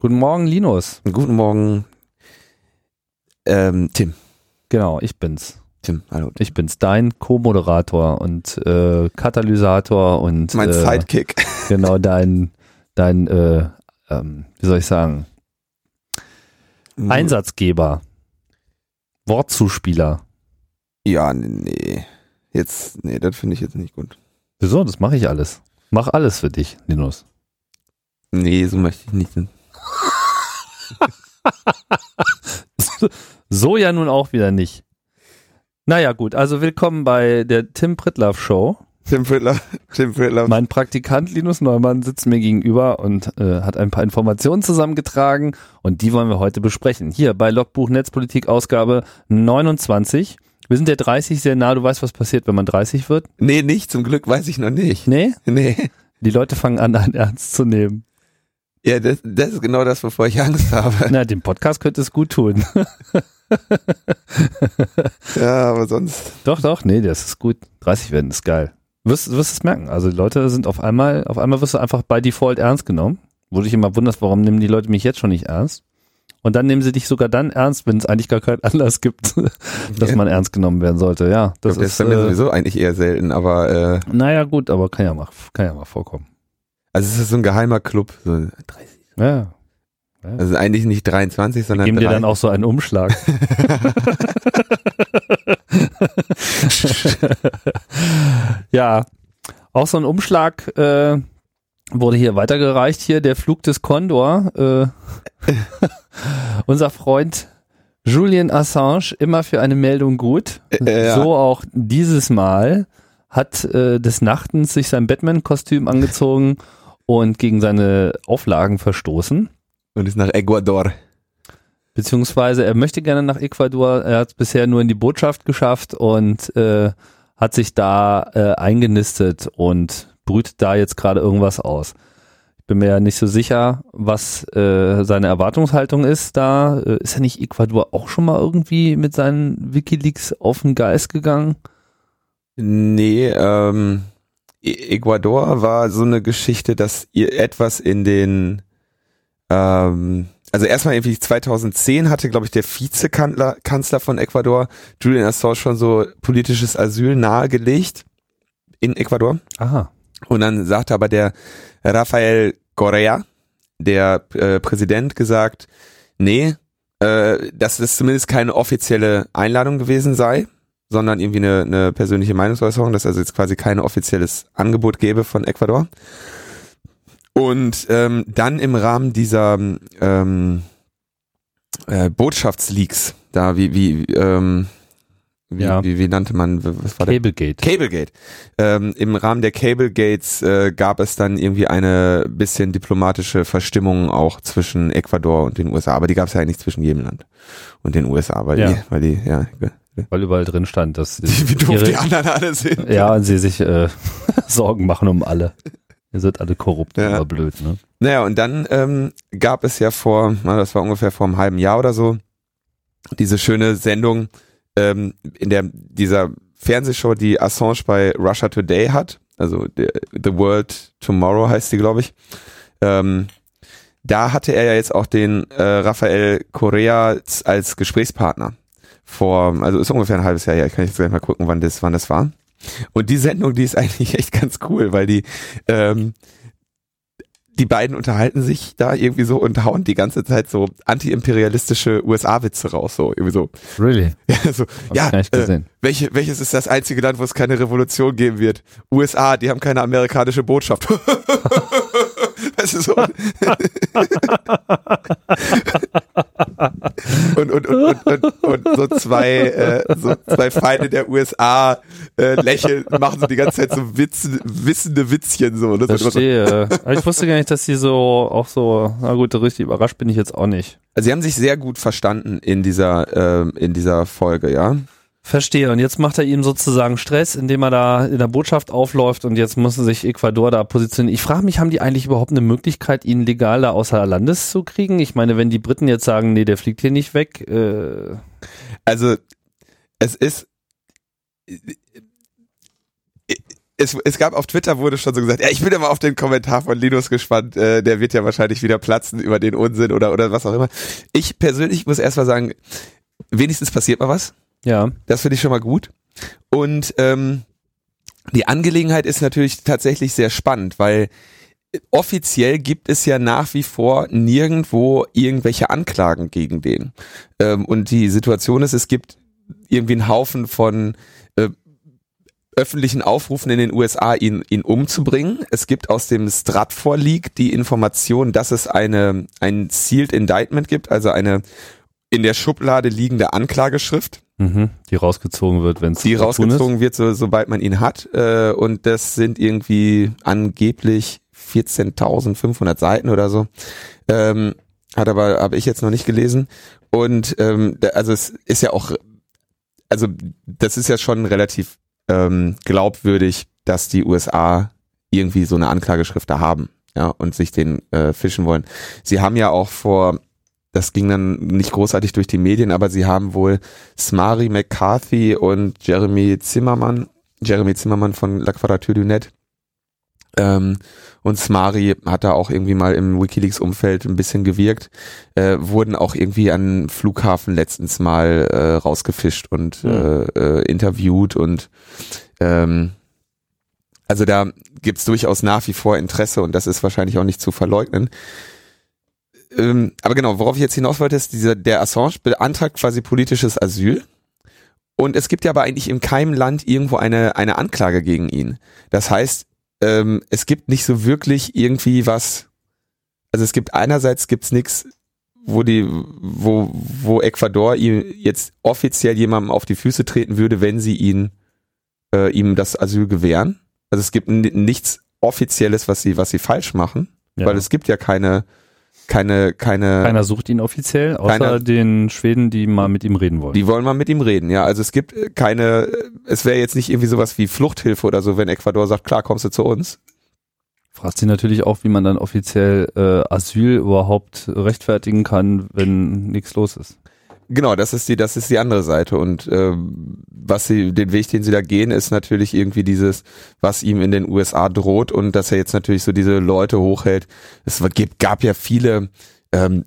Guten Morgen, Linus. Guten Morgen, ähm, Tim. Genau, ich bin's. Tim, hallo. Ich bin's, dein Co-Moderator und äh, Katalysator und Mein äh, Sidekick. genau dein dein äh, ähm, wie soll ich sagen Einsatzgeber, Wortzuspieler. Ja, nee. Jetzt, nee, das finde ich jetzt nicht gut. Wieso? Das mache ich alles. Mach alles für dich, Linus. Nee, so möchte ich nicht. so ja nun auch wieder nicht. Naja, gut, also willkommen bei der Tim Pritlaff Show. Tim Frittler, Tim Frittler. Mein Praktikant Linus Neumann sitzt mir gegenüber und äh, hat ein paar Informationen zusammengetragen und die wollen wir heute besprechen. Hier bei Logbuch Netzpolitik Ausgabe 29. Wir sind der 30 sehr nah. Du weißt, was passiert, wenn man 30 wird? Nee, nicht. Zum Glück weiß ich noch nicht. Nee? Nee. Die Leute fangen an, einen ernst zu nehmen. Ja, das, das ist genau das, wovor ich Angst habe. Na, dem Podcast könnte es gut tun. Ja, aber sonst. doch, doch, nee, das ist gut. 30 werden ist geil. Wirst, wirst es merken. Also die Leute sind auf einmal, auf einmal wirst du einfach bei Default ernst genommen. Wo du dich immer wunderst, warum nehmen die Leute mich jetzt schon nicht ernst? Und dann nehmen sie dich sogar dann ernst, wenn es eigentlich gar keinen Anlass gibt, dass man ernst genommen werden sollte. Ja, das Das, ist. ist bei mir äh, sowieso eigentlich eher selten, aber äh, naja, gut, aber kann ja mal, kann ja mal vorkommen. Also es ist so ein geheimer Club. So 30. Ja. Also eigentlich nicht 23, Wir sondern geben dir 3. dann auch so einen Umschlag. ja, auch so ein Umschlag äh, wurde hier weitergereicht. Hier der Flug des Condor. Äh, unser Freund Julian Assange, immer für eine Meldung gut. Äh, ja. So auch dieses Mal hat äh, des Nachtens sich sein Batman-Kostüm angezogen und gegen seine Auflagen verstoßen. Und ist nach Ecuador. Beziehungsweise er möchte gerne nach Ecuador, er hat es bisher nur in die Botschaft geschafft und äh, hat sich da äh, eingenistet und brütet da jetzt gerade irgendwas aus. Ich bin mir ja nicht so sicher, was äh, seine Erwartungshaltung ist da. Äh, ist ja nicht Ecuador auch schon mal irgendwie mit seinen Wikileaks auf den Geist gegangen? Nee, ähm, Ecuador war so eine Geschichte, dass ihr etwas in den, ähm, also erstmal irgendwie 2010 hatte, glaube ich, der Vizekanzler Kanzler von Ecuador, Julian Assange, schon so politisches Asyl nahegelegt in Ecuador. Aha. Und dann sagte aber der Rafael Correa, der äh, Präsident, gesagt, nee, äh, dass das zumindest keine offizielle Einladung gewesen sei, sondern irgendwie eine, eine persönliche Meinungsäußerung, dass also jetzt quasi kein offizielles Angebot gäbe von Ecuador. Und ähm, dann im Rahmen dieser ähm, äh, Botschaftsleaks, da wie, wie, ähm, wie, Ja. wie, wie nannte man, was war der? Cablegate. Cablegate. Ähm, Im Rahmen der Cablegates äh, gab es dann irgendwie eine bisschen diplomatische Verstimmung auch zwischen Ecuador und den USA, aber die gab es ja eigentlich zwischen jedem Land und den USA, weil Ja. die, weil die, ja, Weil überall drin stand, dass wie doof ihre- die anderen alle sind. ja, und sie sich äh, Sorgen machen um alle. Ihr seid alle korrupt, Ja. aber blöd, ne? Naja, und dann ähm, gab es ja vor, das war ungefähr vor einem halben Jahr oder so, diese schöne Sendung, ähm, in der dieser Fernsehshow, die Assange bei Russia Today hat, also The World Tomorrow heißt die, glaube ich. Ähm, da hatte er ja jetzt auch den äh, Rafael Correa als Gesprächspartner vor, also ist ungefähr ein halbes Jahr her, ich kann jetzt gleich mal gucken, wann das, wann das war. Und die Sendung, die ist eigentlich echt ganz cool, weil die ähm, die beiden unterhalten sich da irgendwie so und hauen die ganze Zeit so anti-imperialistische USA-Witze raus, so irgendwie so. Really? Ja, so, ja äh, welche, welches ist das einzige Land, wo es keine Revolution geben wird? USA, die haben keine amerikanische Botschaft. weißt du, so. und, und, und, und, und, so zwei, äh, so zwei Feinde der USA äh, lächeln, machen so die ganze Zeit so Witze, wissende Witzchen so. So Verstehe. Aber ich wusste gar nicht, dass die so auch so, na gut, richtig überrascht bin ich jetzt auch nicht. Also sie haben sich sehr gut verstanden in dieser, ähm, in dieser Folge, ja. Verstehe. Und jetzt macht er ihm sozusagen Stress, indem er da in der Botschaft aufläuft und jetzt muss sich Ecuador da positionieren. Ich frage mich, haben die eigentlich überhaupt eine Möglichkeit, ihn legal da außer Landes zu kriegen? Ich meine, wenn die Briten jetzt sagen, nee, der fliegt hier nicht weg, äh, Also es ist es, es gab auf Twitter wurde schon so gesagt, ja, ich bin immer auf den Kommentar von Linus gespannt, äh, der wird ja wahrscheinlich wieder platzen über den Unsinn oder oder was auch immer. Ich persönlich muss erstmal sagen, wenigstens passiert mal was. Ja. Das finde ich schon mal gut. Und ähm, die Angelegenheit ist natürlich tatsächlich sehr spannend, weil offiziell gibt es ja nach wie vor nirgendwo irgendwelche Anklagen gegen den. Ähm, und die Situation ist, es gibt irgendwie einen Haufen von äh, öffentlichen Aufrufen in den USA, ihn, ihn umzubringen. Es gibt aus dem Stratfor Leak die Information, dass es eine, ein Sealed Indictment gibt, also eine in der Schublade liegende Anklageschrift. Mhm, die rausgezogen wird, wenn es Die rausgezogen wird, so, sobald man ihn hat. Äh, und das sind irgendwie angeblich 14.500 Seiten oder so. Ähm, hat aber, habe ich jetzt noch nicht gelesen. Und ähm, also es ist ja auch, also das ist ja schon relativ ähm, glaubwürdig, dass die USA irgendwie so eine Anklageschrift da haben, ja, und sich den äh, fischen wollen. Sie haben ja auch vor, das ging dann nicht großartig durch die Medien, aber sie haben wohl Smari McCarthy und Jeremy Zimmermann, Jeremy Zimmermann von La Quadrature du Net, ähm, und Smari hat da auch irgendwie mal im WikiLeaks-Umfeld ein bisschen gewirkt, äh, wurden auch irgendwie an Flughafen letztens mal äh, rausgefischt und äh, äh, interviewt und ähm, also da gibt's durchaus nach wie vor Interesse und das ist wahrscheinlich auch nicht zu verleugnen. Ähm, aber genau, worauf ich jetzt hinaus wollte, ist, dieser, der Assange beantragt quasi politisches Asyl. Und es gibt ja aber eigentlich in keinem Land irgendwo eine, eine Anklage gegen ihn. Das heißt, ähm, es gibt nicht so wirklich irgendwie was, also es gibt einerseits gibt's nichts, wo die, wo, wo Ecuador ihm jetzt offiziell jemandem auf die Füße treten würde, wenn sie ihn, äh, ihm das Asyl gewähren. Also es gibt nichts Offizielles, was sie, was sie falsch machen, Ja. weil es gibt ja keine, keine, keine, Keiner sucht ihn offiziell, außer Keiner- den Schweden, die mal mit ihm reden wollen. die wollen mal mit ihm reden, ja. Also es gibt äh, keine, äh, es wäre jetzt nicht irgendwie sowas wie Fluchthilfe oder so, wenn Ecuador sagt, klar, kommst du zu uns. Fragt sich natürlich auch, wie man dann offiziell äh, Asyl überhaupt rechtfertigen kann, wenn nichts los ist. Genau, das ist die, das ist die andere Seite. Und ähm, was sie, den Weg, den sie da gehen, ist natürlich irgendwie dieses, was ihm in den USA droht und dass er jetzt natürlich so diese Leute hochhält. Es gibt, gab ja viele ähm,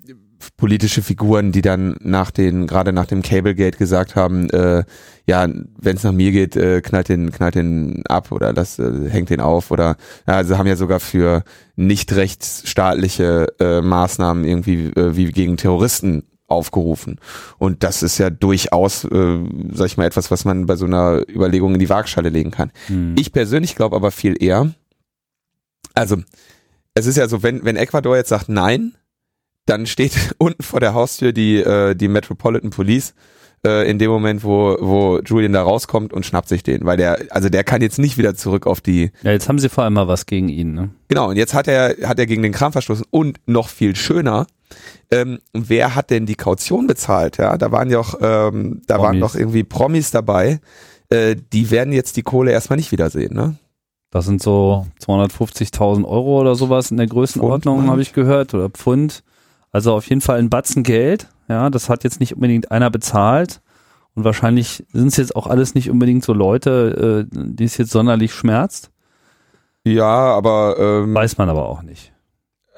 politische Figuren, die dann nach den, gerade nach dem Cablegate gesagt haben, äh, ja, wenn es nach mir geht, äh, knallt den, knallt den ab oder das äh, hängt den auf oder ja, also haben ja sogar für nicht rechtsstaatliche äh, Maßnahmen irgendwie äh, wie gegen Terroristen aufgerufen. Und das ist ja durchaus, äh, sag ich mal, etwas, was man bei so einer Überlegung in die Waagschale legen kann. Hm. Ich persönlich glaube aber viel eher, also es ist ja so, wenn, wenn Ecuador jetzt sagt nein, dann steht unten vor der Haustür die, äh, die Metropolitan Police äh, in dem Moment, wo, wo Julian da rauskommt und schnappt sich den, weil der, also der kann jetzt nicht wieder zurück auf die, ja, jetzt haben sie vor allem mal was gegen ihn. Ne? Genau, und jetzt hat er, hat er gegen den Kram verstoßen und noch viel schöner, ähm, wer hat denn die Kaution bezahlt? Ja, da waren ja auch, ähm, da waren Promis. doch irgendwie Promis dabei. Äh, die werden jetzt die Kohle erstmal nicht wiedersehen, ne? Das sind so 250.000 Euro oder sowas in der Größenordnung, Pfund, habe ich gehört, oder Pfund. Also auf jeden Fall ein Batzen Geld. Ja, das hat jetzt nicht unbedingt einer bezahlt. Und wahrscheinlich sind es jetzt auch alles nicht unbedingt so Leute, äh, die es jetzt sonderlich schmerzt. Ja, aber ähm, Weiß man aber auch nicht.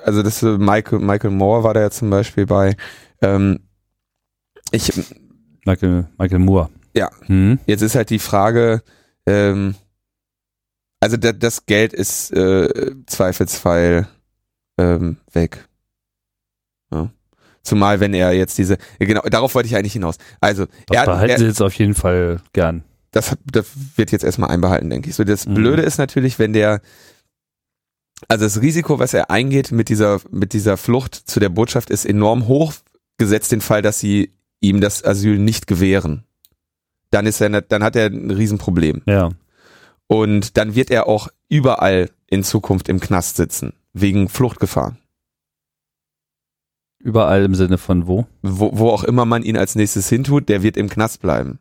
Also das äh, Michael, Michael Moore war da ja zum Beispiel bei. Ähm, ich, Michael, Michael Moore. Ja. Hm? Jetzt ist halt die Frage, ähm, also da, das Geld ist äh, Zweifelsfall ähm, weg. Ja. Zumal wenn er jetzt diese, ja, genau, darauf wollte ich eigentlich hinaus. Also, Das er, behalten er, sie jetzt auf jeden Fall gern. das, das wird jetzt erstmal einbehalten, denke ich. So, das Mhm. Blöde ist natürlich, wenn der, also das Risiko, was er eingeht mit dieser, mit dieser Flucht zu der Botschaft, ist enorm hoch, gesetzt den Fall, dass sie ihm das Asyl nicht gewähren. Dann ist er, dann hat er ein Riesenproblem. Ja. Und dann wird er auch überall in Zukunft im Knast sitzen, wegen Fluchtgefahr. Überall im Sinne von wo? Wo, wo auch immer man ihn als nächstes hintut, der wird im Knast bleiben.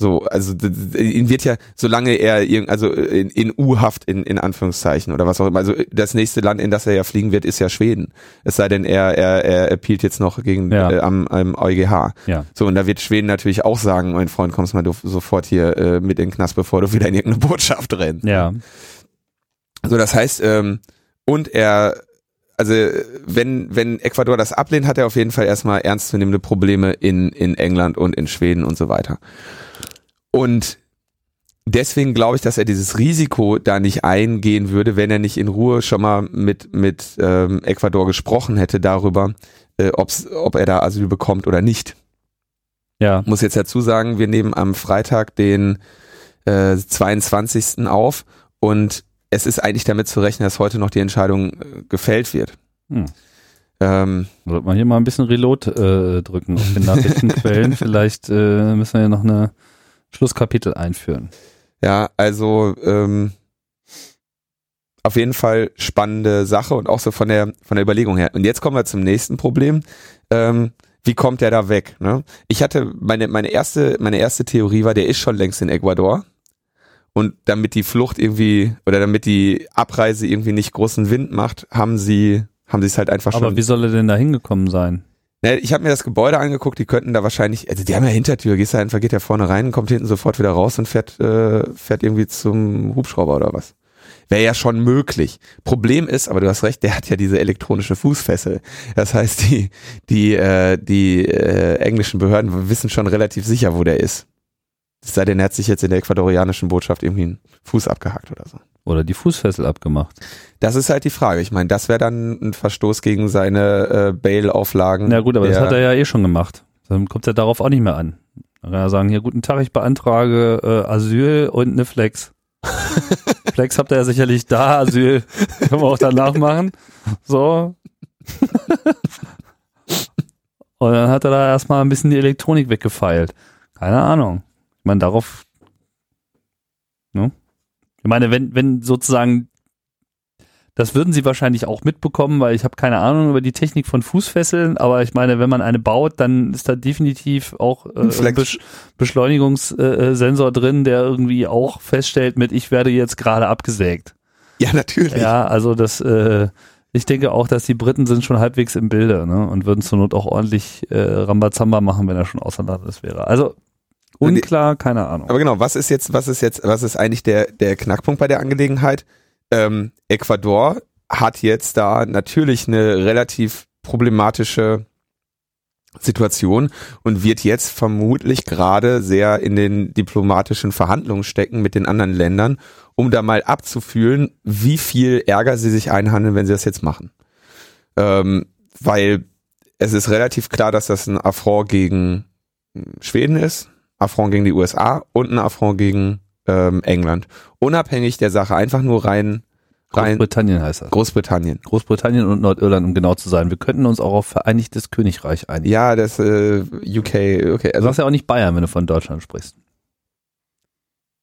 So, also ihn wird ja, solange er irgend, also in, in U-Haft in, in Anführungszeichen oder was auch immer. Also das nächste Land, in das er ja fliegen wird, ist ja Schweden. Es sei denn, er er, er appealt jetzt noch gegen Ja. äh, am, am EuGH. Ja. So und da wird Schweden natürlich auch sagen, mein Freund, kommst mal du sofort hier äh, mit in den Knast, bevor du wieder in irgendeine Botschaft rennst. Ja. So, das heißt, ähm, und er, also wenn, wenn Ecuador das ablehnt, hat er auf jeden Fall erstmal ernstzunehmende Probleme in, in England und in Schweden und so weiter. Und deswegen glaube ich, dass er dieses Risiko da nicht eingehen würde, wenn er nicht in Ruhe schon mal mit, mit ähm, Ecuador gesprochen hätte darüber, äh, ob's, ob er da Asyl bekommt oder nicht. Ja. Muss jetzt dazu sagen, wir nehmen am Freitag den äh, 22. auf und es ist eigentlich damit zu rechnen, dass heute noch die Entscheidung äh, gefällt wird. Hm. Ähm, Sollte man hier mal ein bisschen Reload äh, drücken auf den Nachrichtenquellen. Vielleicht äh, müssen wir ja noch eine Schlusskapitel einführen. ja, also ähm, auf jeden Fall spannende Sache und auch so von der von der Überlegung her. Und jetzt kommen wir zum nächsten Problem. Ähm, wie kommt der da weg? Ne? Ich hatte meine meine erste meine erste Theorie war, der ist schon längst in Ecuador und damit die Flucht irgendwie oder damit die Abreise irgendwie nicht großen Wind macht, haben sie haben sie es halt einfach Aber schon. wie soll er denn da hingekommen sein? Ich habe mir das Gebäude angeguckt, die könnten da wahrscheinlich, also die haben ja Hintertür, gehst da einfach, geht ja vorne rein, kommt hinten sofort wieder raus und fährt, äh, fährt irgendwie zum Hubschrauber oder was. Wäre ja schon möglich. Problem ist, aber du hast recht, der hat ja diese elektronische Fußfessel. Das heißt, die, die, äh, die äh, englischen Behörden wissen schon relativ sicher, wo der ist. Es sei denn, er hat sich jetzt in der ecuadorianischen Botschaft irgendwie einen Fuß abgehackt oder so. Oder die Fußfessel abgemacht? Das ist halt die Frage. Ich meine, das wäre dann ein Verstoß gegen seine äh, Bail-Auflagen. Na gut, aber das hat er ja eh schon gemacht. Dann kommt er darauf auch nicht mehr an. Dann kann er sagen, hier, guten Tag, ich beantrage äh, Asyl und eine Flex. Flex habt ihr ja sicherlich da, Asyl können wir auch danach machen. So. und dann hat er da erstmal ein bisschen die Elektronik weggefeilt. Keine Ahnung. Meine, darauf, ne? Ich meine, wenn, wenn sozusagen das würden sie wahrscheinlich auch mitbekommen, weil ich habe keine Ahnung über die Technik von Fußfesseln, aber ich meine, wenn man eine baut, dann ist da definitiv auch äh. Besch Beschleunigungssensor drin, der irgendwie auch feststellt mit, ich werde jetzt gerade abgesägt. Ja, natürlich. Ja, also das, äh, ich denke auch, dass die Briten sind schon halbwegs im Bilde ne? und würden zur Not auch ordentlich äh, Rambazamba machen, wenn er schon außer Landes wäre. Also unklar, keine Ahnung. Aber genau, was ist jetzt, was ist jetzt, was ist eigentlich der, der Knackpunkt bei der Angelegenheit? Ähm, Ecuador hat jetzt da natürlich eine relativ problematische Situation und wird jetzt vermutlich gerade sehr in den diplomatischen Verhandlungen stecken mit den anderen Ländern, um da mal abzufühlen, wie viel Ärger sie sich einhandeln, wenn sie das jetzt machen. Ähm, weil es ist relativ klar, dass das ein Affront gegen Schweden ist, Affront gegen die USA und ein Affront gegen ähm, England. Unabhängig der Sache, einfach nur rein, rein Großbritannien heißt das. Großbritannien. Großbritannien und Nordirland, um genau zu sein. Wir könnten uns auch auf Vereinigtes Königreich einigen. Ja, das äh, UK, okay, Du also sagst ja auch nicht Bayern, wenn du von Deutschland sprichst.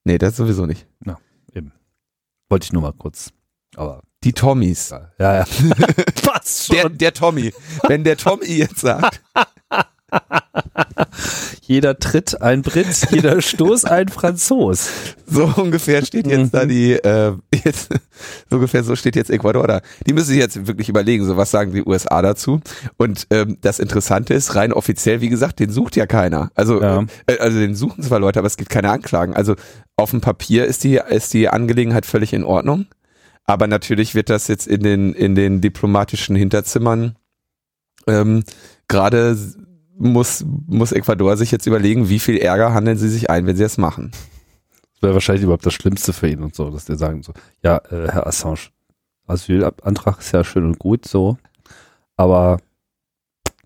nee, das sowieso nicht. Wollte ich nur mal kurz. Aber Die Tommys. ja, ja. Was Der, der Tommy. Wenn der Tommy jetzt sagt, Jeder Tritt ein Brit, jeder Stoß ein Franzos. so ungefähr steht jetzt da die, äh, jetzt, so ungefähr so steht jetzt Ecuador da. Die müssen sich jetzt wirklich überlegen, so was sagen die USA dazu. Und ähm, das Interessante ist, rein offiziell, wie gesagt, den sucht ja keiner. Also, Ja. äh, also den suchen zwar Leute, aber es gibt keine Anklagen. Also auf dem Papier ist die, ist die Angelegenheit völlig in Ordnung. Aber natürlich wird das jetzt in den, in den diplomatischen Hinterzimmern ähm, gerade muss, muss Ecuador sich jetzt überlegen, wie viel Ärger handeln sie sich ein, wenn sie das machen. Das wäre wahrscheinlich überhaupt das Schlimmste für ihn und so, dass die sagen so, ja, äh, Herr Assange, Asylantrag ist ja schön und gut so, aber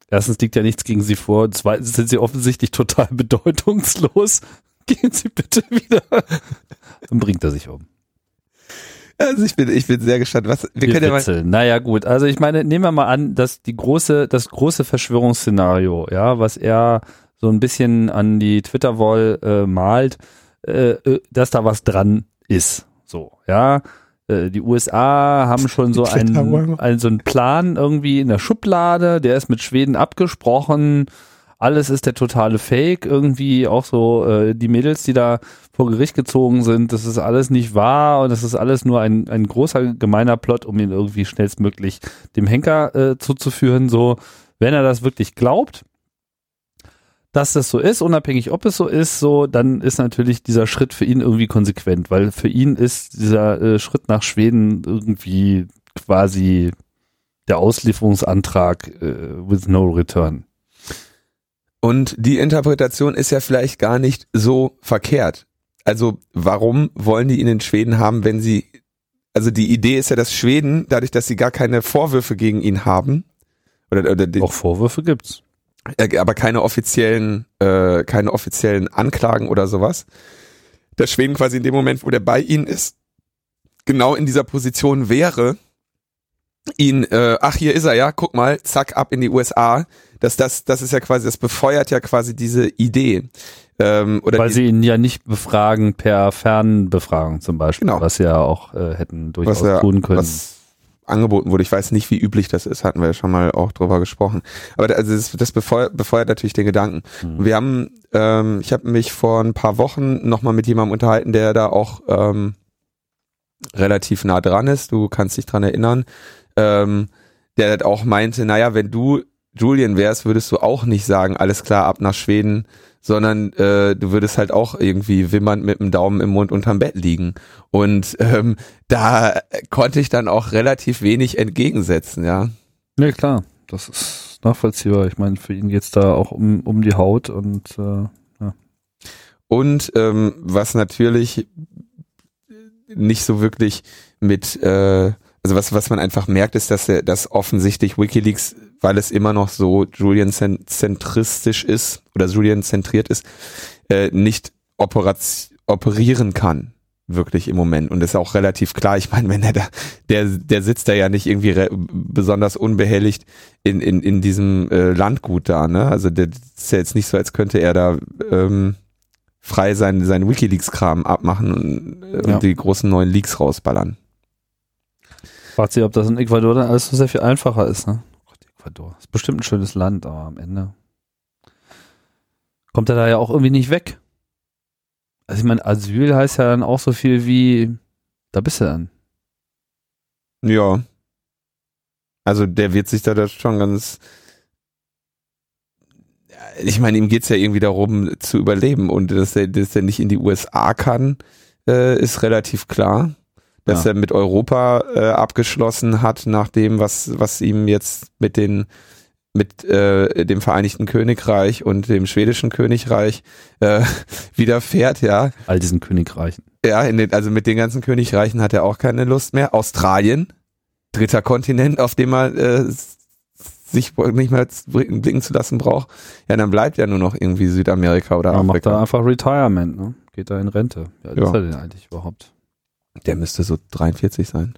erstens liegt ja nichts gegen Sie vor zweitens sind Sie offensichtlich total bedeutungslos. Gehen Sie bitte wieder. Dann bringt er sich um. Also ich bin, ich bin sehr gespannt, was, wir, Wir können ja mal. Naja, gut. Also ich meine, nehmen wir mal an, dass die große, das große Verschwörungsszenario, ja, was er so ein bisschen an die Twitter-Wall äh, malt, äh, äh, dass da was dran ist. So, ja. Äh, Die USA haben schon so einen, einen, so einen Plan irgendwie in der Schublade, der ist mit Schweden abgesprochen, alles ist der totale Fake, irgendwie auch so äh, die Mädels, die da vor Gericht gezogen sind, das ist alles nicht wahr und das ist alles nur ein, ein großer gemeiner Plot, um ihn irgendwie schnellstmöglich dem Henker äh, zuzuführen. So, wenn er das wirklich glaubt, dass das so ist, unabhängig ob es so ist, so, dann ist natürlich dieser Schritt für ihn irgendwie konsequent, weil für ihn ist dieser äh, Schritt nach Schweden irgendwie quasi der Auslieferungsantrag äh, with no return. Und die Interpretation ist ja vielleicht gar nicht so verkehrt. Also warum wollen die ihn in Schweden haben, wenn sie, also die Idee ist ja, dass Schweden, dadurch, dass sie gar keine Vorwürfe gegen ihn haben, oder, oder die, auch Vorwürfe gibt's, aber keine offiziellen, äh, keine offiziellen Anklagen oder sowas, dass Schweden quasi in dem Moment, wo der bei ihnen ist, genau in dieser Position wäre, ihn, äh, ach hier ist er ja, guck mal, zack, ab in die USA. dass das, das ist ja quasi, das befeuert ja quasi diese Idee. Ähm, oder Weil sie ihn ja nicht befragen per Fernbefragung zum Beispiel, genau. was sie ja auch äh, hätten durchaus ja, tun können. Was angeboten wurde. Ich weiß nicht, wie üblich das ist, hatten wir ja schon mal auch drüber gesprochen. Aber also das, das befeuert, befeuert natürlich den Gedanken. Mhm. Wir haben, ähm, ich habe mich vor ein paar Wochen nochmal mit jemandem unterhalten, der da auch ähm, relativ nah dran ist. Du kannst dich dran erinnern ähm, der halt auch meinte, naja, wenn du Julian wärst, würdest du auch nicht sagen, alles klar, ab nach Schweden, sondern äh, du würdest halt auch irgendwie wimmernd mit dem Daumen im Mund unterm Bett liegen. Und ähm, da konnte ich dann auch relativ wenig entgegensetzen, ja. Ja, klar, das ist nachvollziehbar. Ich meine, für ihn geht's da auch um, um die Haut und äh, ja. Und ähm, was natürlich nicht so wirklich mit äh, also was, was man einfach merkt, ist, dass er, dass offensichtlich WikiLeaks, weil es immer noch so Julian-zentristisch ist oder Julian-zentriert ist, äh, nicht operieren kann wirklich im Moment und ist auch relativ klar. Ich meine, wenn er da, der, der sitzt da ja nicht irgendwie besonders unbehelligt in, in, in diesem äh, Landgut da, ne? Also der ist ja jetzt nicht so, als könnte er da ähm, frei sein, seinen WikiLeaks-Kram abmachen und, äh, ja. und die großen neuen Leaks rausballern. Fragt sich, ob das in Ecuador dann alles so sehr viel einfacher ist. Ne? Gott, Ecuador ist bestimmt ein schönes Land, aber am Ende kommt er da ja auch irgendwie nicht weg. Also ich meine, Asyl heißt ja dann auch so viel wie, da bist du dann. Ja. Also der wird sich da das schon ganz. Ich meine, ihm geht es ja irgendwie darum, zu überleben und dass er, dass er nicht in die USA kann, äh, ist relativ klar dass ja. er mit Europa äh, abgeschlossen hat, nach dem, was, was ihm jetzt mit den mit äh, dem Vereinigten Königreich und dem schwedischen Königreich äh, widerfährt, ja. All diesen Königreichen. Ja, in den, also mit den ganzen Königreichen hat er auch keine Lust mehr. Australien, dritter Kontinent, auf dem er äh, sich nicht mehr blicken zu lassen braucht. Ja, dann bleibt ja nur noch irgendwie Südamerika oder ja, Afrika. macht da einfach Retirement, ne? Geht da in Rente. Ja, ja. ist er denn eigentlich überhaupt? Der müsste so 43 sein.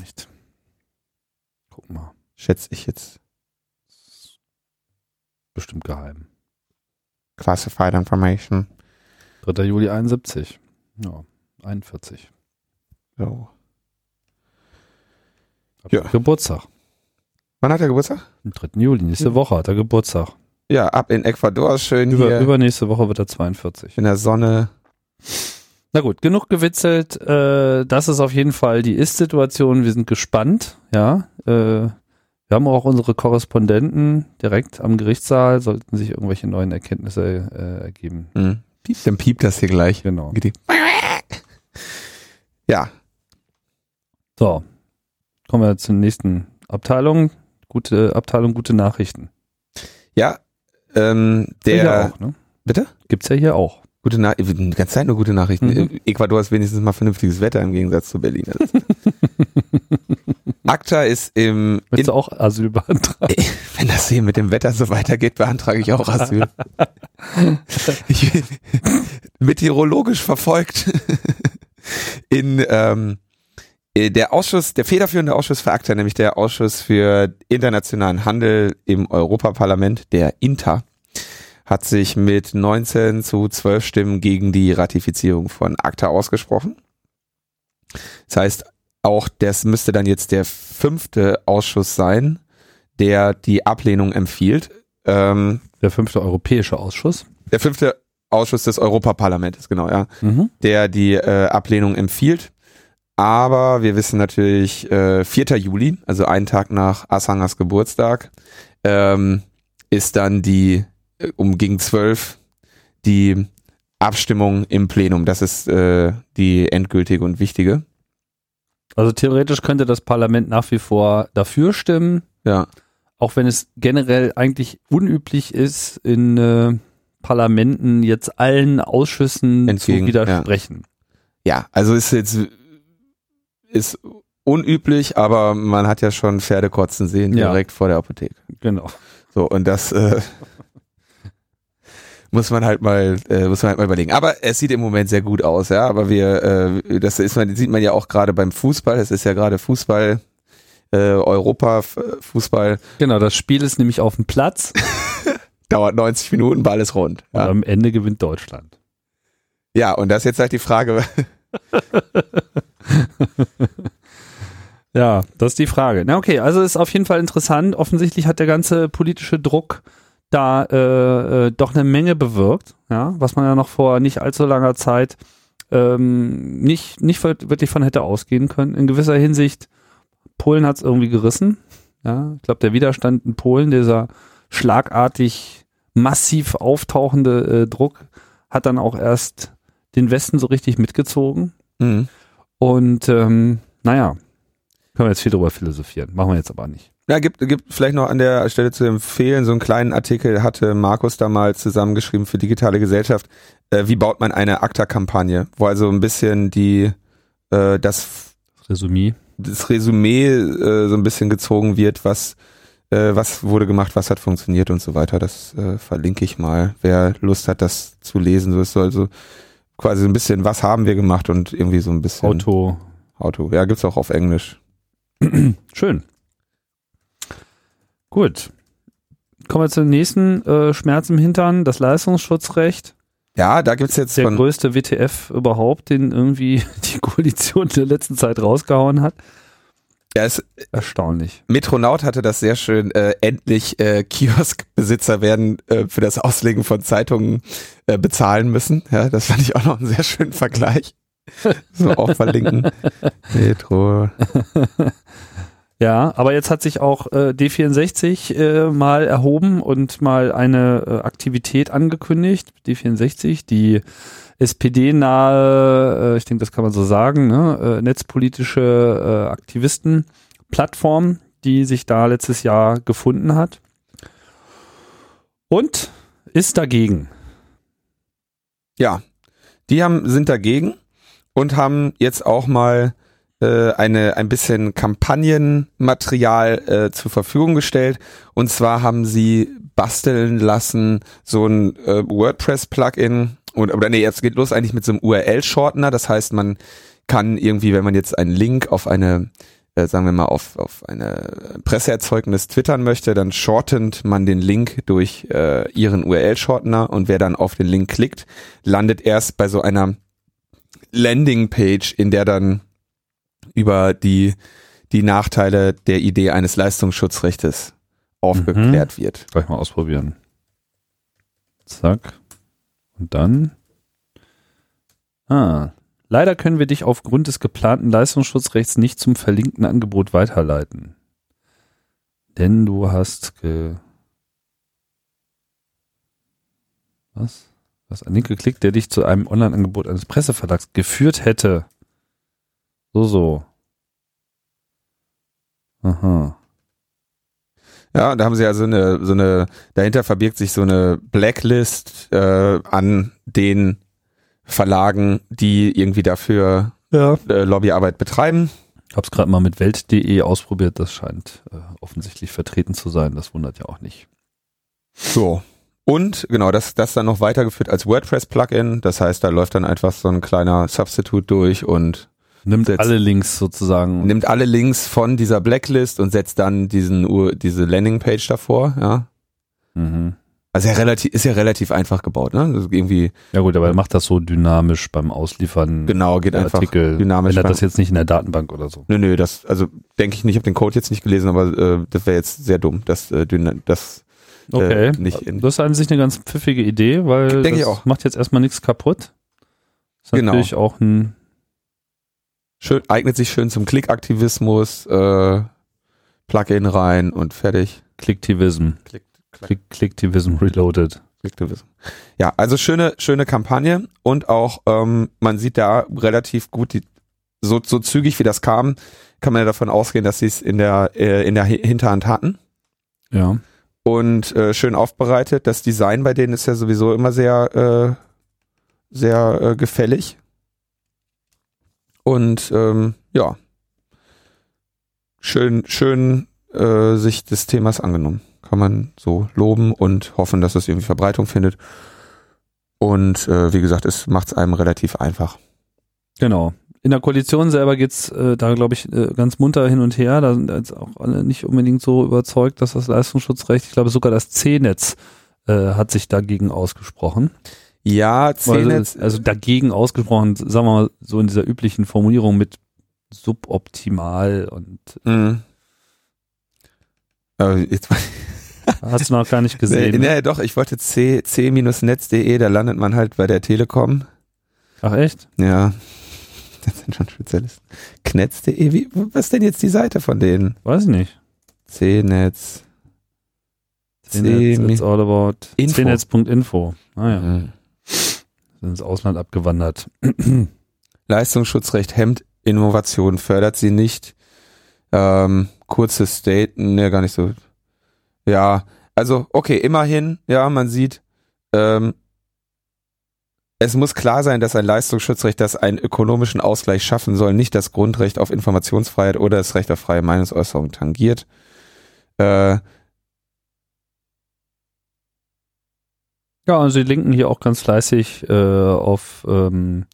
Echt? Guck mal. Schätze ich jetzt. Bestimmt geheim. Classified Information. 3. Juli 71. Ja, 41. So. ja. Geburtstag. Wann hat er Geburtstag? Am 3. Juli, nächste ja. Woche hat er Geburtstag. Ja, ab in Ecuador, schön Über, hier. Übernächste Woche wird er 42. In der Sonne. Na gut, genug gewitzelt. Äh, das ist auf jeden Fall die Ist-Situation. Wir sind gespannt. Ja, äh, wir haben auch unsere Korrespondenten direkt am Gerichtssaal. Sollten sich irgendwelche neuen Erkenntnisse äh, ergeben. Mhm. Piep, dann piept das hier gleich. Genau. Ja. So, kommen wir zur nächsten Abteilung. Gute Abteilung, gute Nachrichten. Ja, ähm, der. Auch, ne? Bitte? Gibt's ja hier auch. Gute Nachrichten, die ganze Zeit nur gute Nachrichten. Mhm. Ecuador ist wenigstens mal vernünftiges Wetter im Gegensatz zu Berlin. ACTA ist im... Willst du auch Asyl beantragen? Wenn das hier mit dem Wetter so weitergeht, beantrage ich auch Asyl. ich bin meteorologisch verfolgt in ähm, der Ausschuss, der federführende Ausschuss für ACTA, nämlich der Ausschuss für internationalen Handel im Europaparlament, der INTA, hat sich mit 19 zu 12 Stimmen gegen die Ratifizierung von ACTA ausgesprochen. Das heißt, auch das müsste dann jetzt der fünfte Ausschuss sein, der die Ablehnung empfiehlt. Ähm, Der fünfte europäische Ausschuss. der fünfte Ausschuss des Europaparlamentes, genau, ja, Mhm. der die äh, Ablehnung empfiehlt. Aber wir wissen natürlich, äh, 4. Juli, also einen Tag nach Assangas Geburtstag, ähm, ist dann die um gegen 12 die Abstimmung im Plenum. Das ist äh, die endgültige und wichtige. Also theoretisch könnte das Parlament nach wie vor dafür stimmen, Ja. auch wenn es generell eigentlich unüblich ist, in äh, Parlamenten jetzt allen Ausschüssen Entgegen, zu widersprechen. Ja, also ist jetzt ist unüblich, aber man hat ja schon Pferde kotzen sehen Ja. direkt vor der Apotheke. Genau. So, und das äh, muss man halt mal, äh, muss man halt mal überlegen. Aber es sieht im Moment sehr gut aus, ja. Aber wir, äh, das ist man, sieht man ja auch gerade beim Fußball. Es ist ja gerade Fußball, äh, Europa Fußball Genau, das Spiel ist nämlich auf dem Platz dauert 90 Minuten, Ball ist rund. und Ja, am Ende gewinnt Deutschland. ja und das ist jetzt halt die Frage, Ja, das ist die Frage. Na okay, also ist auf jeden Fall interessant. Offensichtlich hat der ganze politische Druck da äh, äh, doch eine Menge bewirkt, ja, was man ja noch vor nicht allzu langer Zeit ähm, nicht, nicht wir- wirklich von hätte ausgehen können. In gewisser Hinsicht, Polen hat es irgendwie gerissen. Ja, ich glaube, der Widerstand in Polen, dieser schlagartig massiv auftauchende äh, Druck, hat dann auch erst den Westen so richtig mitgezogen. hm, Und ähm, naja, können wir jetzt viel drüber philosophieren. Machen wir jetzt aber nicht. Ja, gibt, gibt vielleicht noch an der Stelle zu empfehlen, so einen kleinen Artikel hatte Markus da mal zusammengeschrieben für digitale Gesellschaft. Äh, wie baut man eine ACTA-Kampagne? Wo also ein bisschen die, äh, das, Resümee. das Resümee äh, so ein bisschen gezogen wird, was, äh, was wurde gemacht, was hat funktioniert und so weiter. Das äh, verlinke ich mal, wer Lust hat, das zu lesen. So ist so also quasi so ein bisschen, was haben wir gemacht und irgendwie so ein bisschen Auto. Auto. Ja, gibt's auch auf Englisch. Schön. Gut. Kommen wir zum nächsten äh, Schmerz im Hintern, das Leistungsschutzrecht. Ja, da gibt's jetzt Der größte WTF überhaupt, den irgendwie die Koalition in der letzten Zeit rausgehauen hat. ja, es, Erstaunlich. Metronaut hatte das sehr schön, äh, endlich äh, Kioskbesitzer werden äh, für das Auslegen von Zeitungen äh, bezahlen müssen. Ja, das fand ich auch noch einen sehr schönen Vergleich. So auch verlinken. Metro. Ja, aber jetzt hat sich auch äh, D64 äh, mal erhoben und mal eine äh, Aktivität angekündigt. D64, die SPD-nahe, äh, ich denke, das kann man so sagen, ne, äh, netzpolitische äh, Aktivisten-Plattform, die sich da letztes Jahr gefunden hat. Und ist dagegen. Ja, die haben, sind dagegen und haben jetzt auch mal äh, eine, ein bisschen Kampagnenmaterial äh, zur Verfügung gestellt. Und zwar haben sie basteln lassen so ein äh, WordPress-Plugin und oder nee, jetzt geht los eigentlich mit so einem URL-Shortener. Das heißt, man kann irgendwie, wenn man jetzt einen Link auf eine äh, sagen wir mal, auf, auf eine Presseerzeugnis twittern möchte, dann shortent man den Link durch äh, ihren URL-Shortener und wer dann auf den Link klickt, landet erst bei so einer Landingpage, in der dann über die, die Nachteile der Idee eines Leistungsschutzrechtes aufgeklärt wird. Gleich mal ausprobieren. Zack. Und dann. Ah. Leider können wir dich aufgrund des geplanten Leistungsschutzrechts nicht zum verlinkten Angebot weiterleiten. Denn du hast ge. Was? Du hast einen Link geklickt, der dich zu einem Online-Angebot eines Presseverlags geführt hätte. So, so. Aha. Ja, da haben sie also eine, so eine, dahinter verbirgt sich so eine Blacklist äh, an den Verlagen, die irgendwie dafür Ja. äh, Lobbyarbeit betreiben. Hab's gerade mal mit Welt.de ausprobiert, das scheint äh, offensichtlich vertreten zu sein, das wundert ja auch nicht. So. Und genau, das, das dann noch weitergeführt als WordPress-Plugin. Das heißt, da läuft dann einfach so ein kleiner Substitute durch und Nimmt Setzt- alle Links sozusagen. nimmt alle Links von dieser Blacklist und setzt dann diesen diese Landingpage davor. Ja. Mhm. Also ja relativ, ist ja relativ einfach gebaut, ne? Also irgendwie Ja gut, aber er macht das so dynamisch beim Ausliefern genau geht einfach Artikel. dynamisch. Ändert beim- das jetzt nicht in der Datenbank oder so. Nö, nö, das, also denke ich nicht, ich habe den Code jetzt nicht gelesen, aber äh, das wäre jetzt sehr dumm, das, äh, das Okay. äh, nicht in. Das ist an sich eine ganz pfiffige Idee, weil Denke ich das auch. macht jetzt erstmal nichts kaputt. Ist Genau. natürlich auch ein Schön, eignet sich schön zum Klickaktivismus, äh, Plugin rein und fertig. Klicktivism. Klick, Klick, Klicktivism Reloaded. Klicktivism. Ja, also schöne, schöne Kampagne und auch ähm, man sieht da relativ gut die so, so zügig wie das kam, kann man ja davon ausgehen, dass sie es in der äh, in der Hi- Hinterhand hatten Ja. und äh, schön aufbereitet. Das Design bei denen ist ja sowieso immer sehr äh, sehr äh, gefällig und ähm, ja schön schön äh, sich des Themas angenommen. Kann man so loben und hoffen, dass es irgendwie Verbreitung findet. Und äh, wie gesagt, es macht es einem relativ einfach. Genau. In der Koalition selber geht's äh, da, glaube ich, äh, ganz munter hin und her. Da sind jetzt auch alle nicht unbedingt so überzeugt, dass das Leistungsschutzrecht, ich glaube sogar das C-Netz äh, hat sich dagegen ausgesprochen. Ja, Also, C-Netz, also dagegen ausgesprochen, sagen wir mal so in dieser üblichen Formulierung mit suboptimal und Mhm. Äh, jetzt, hast du noch gar nicht nee, gesehen. ne? nee, doch, ich wollte c-netz.de, da landet man halt bei der Telekom. Ach echt? Ja, das sind schon Spezialisten. Knetz.de, wie, was ist denn jetzt die Seite von denen? Weiß ich nicht. C-Netz. C-Netz, all about Info. cnetz.info. Ah ja, Mhm. Sind ins Ausland abgewandert. Leistungsschutzrecht hemmt Innovation, fördert sie nicht. Ähm, kurzes State, ne, gar nicht so. Ja, also okay, immerhin, ja, man sieht, ähm, es muss klar sein, dass ein Leistungsschutzrecht, das einen ökonomischen Ausgleich schaffen soll, nicht das Grundrecht auf Informationsfreiheit oder das Recht auf freie Meinungsäußerung tangiert. Äh, Ja, und sie linken hier auch ganz fleißig äh, auf ähm,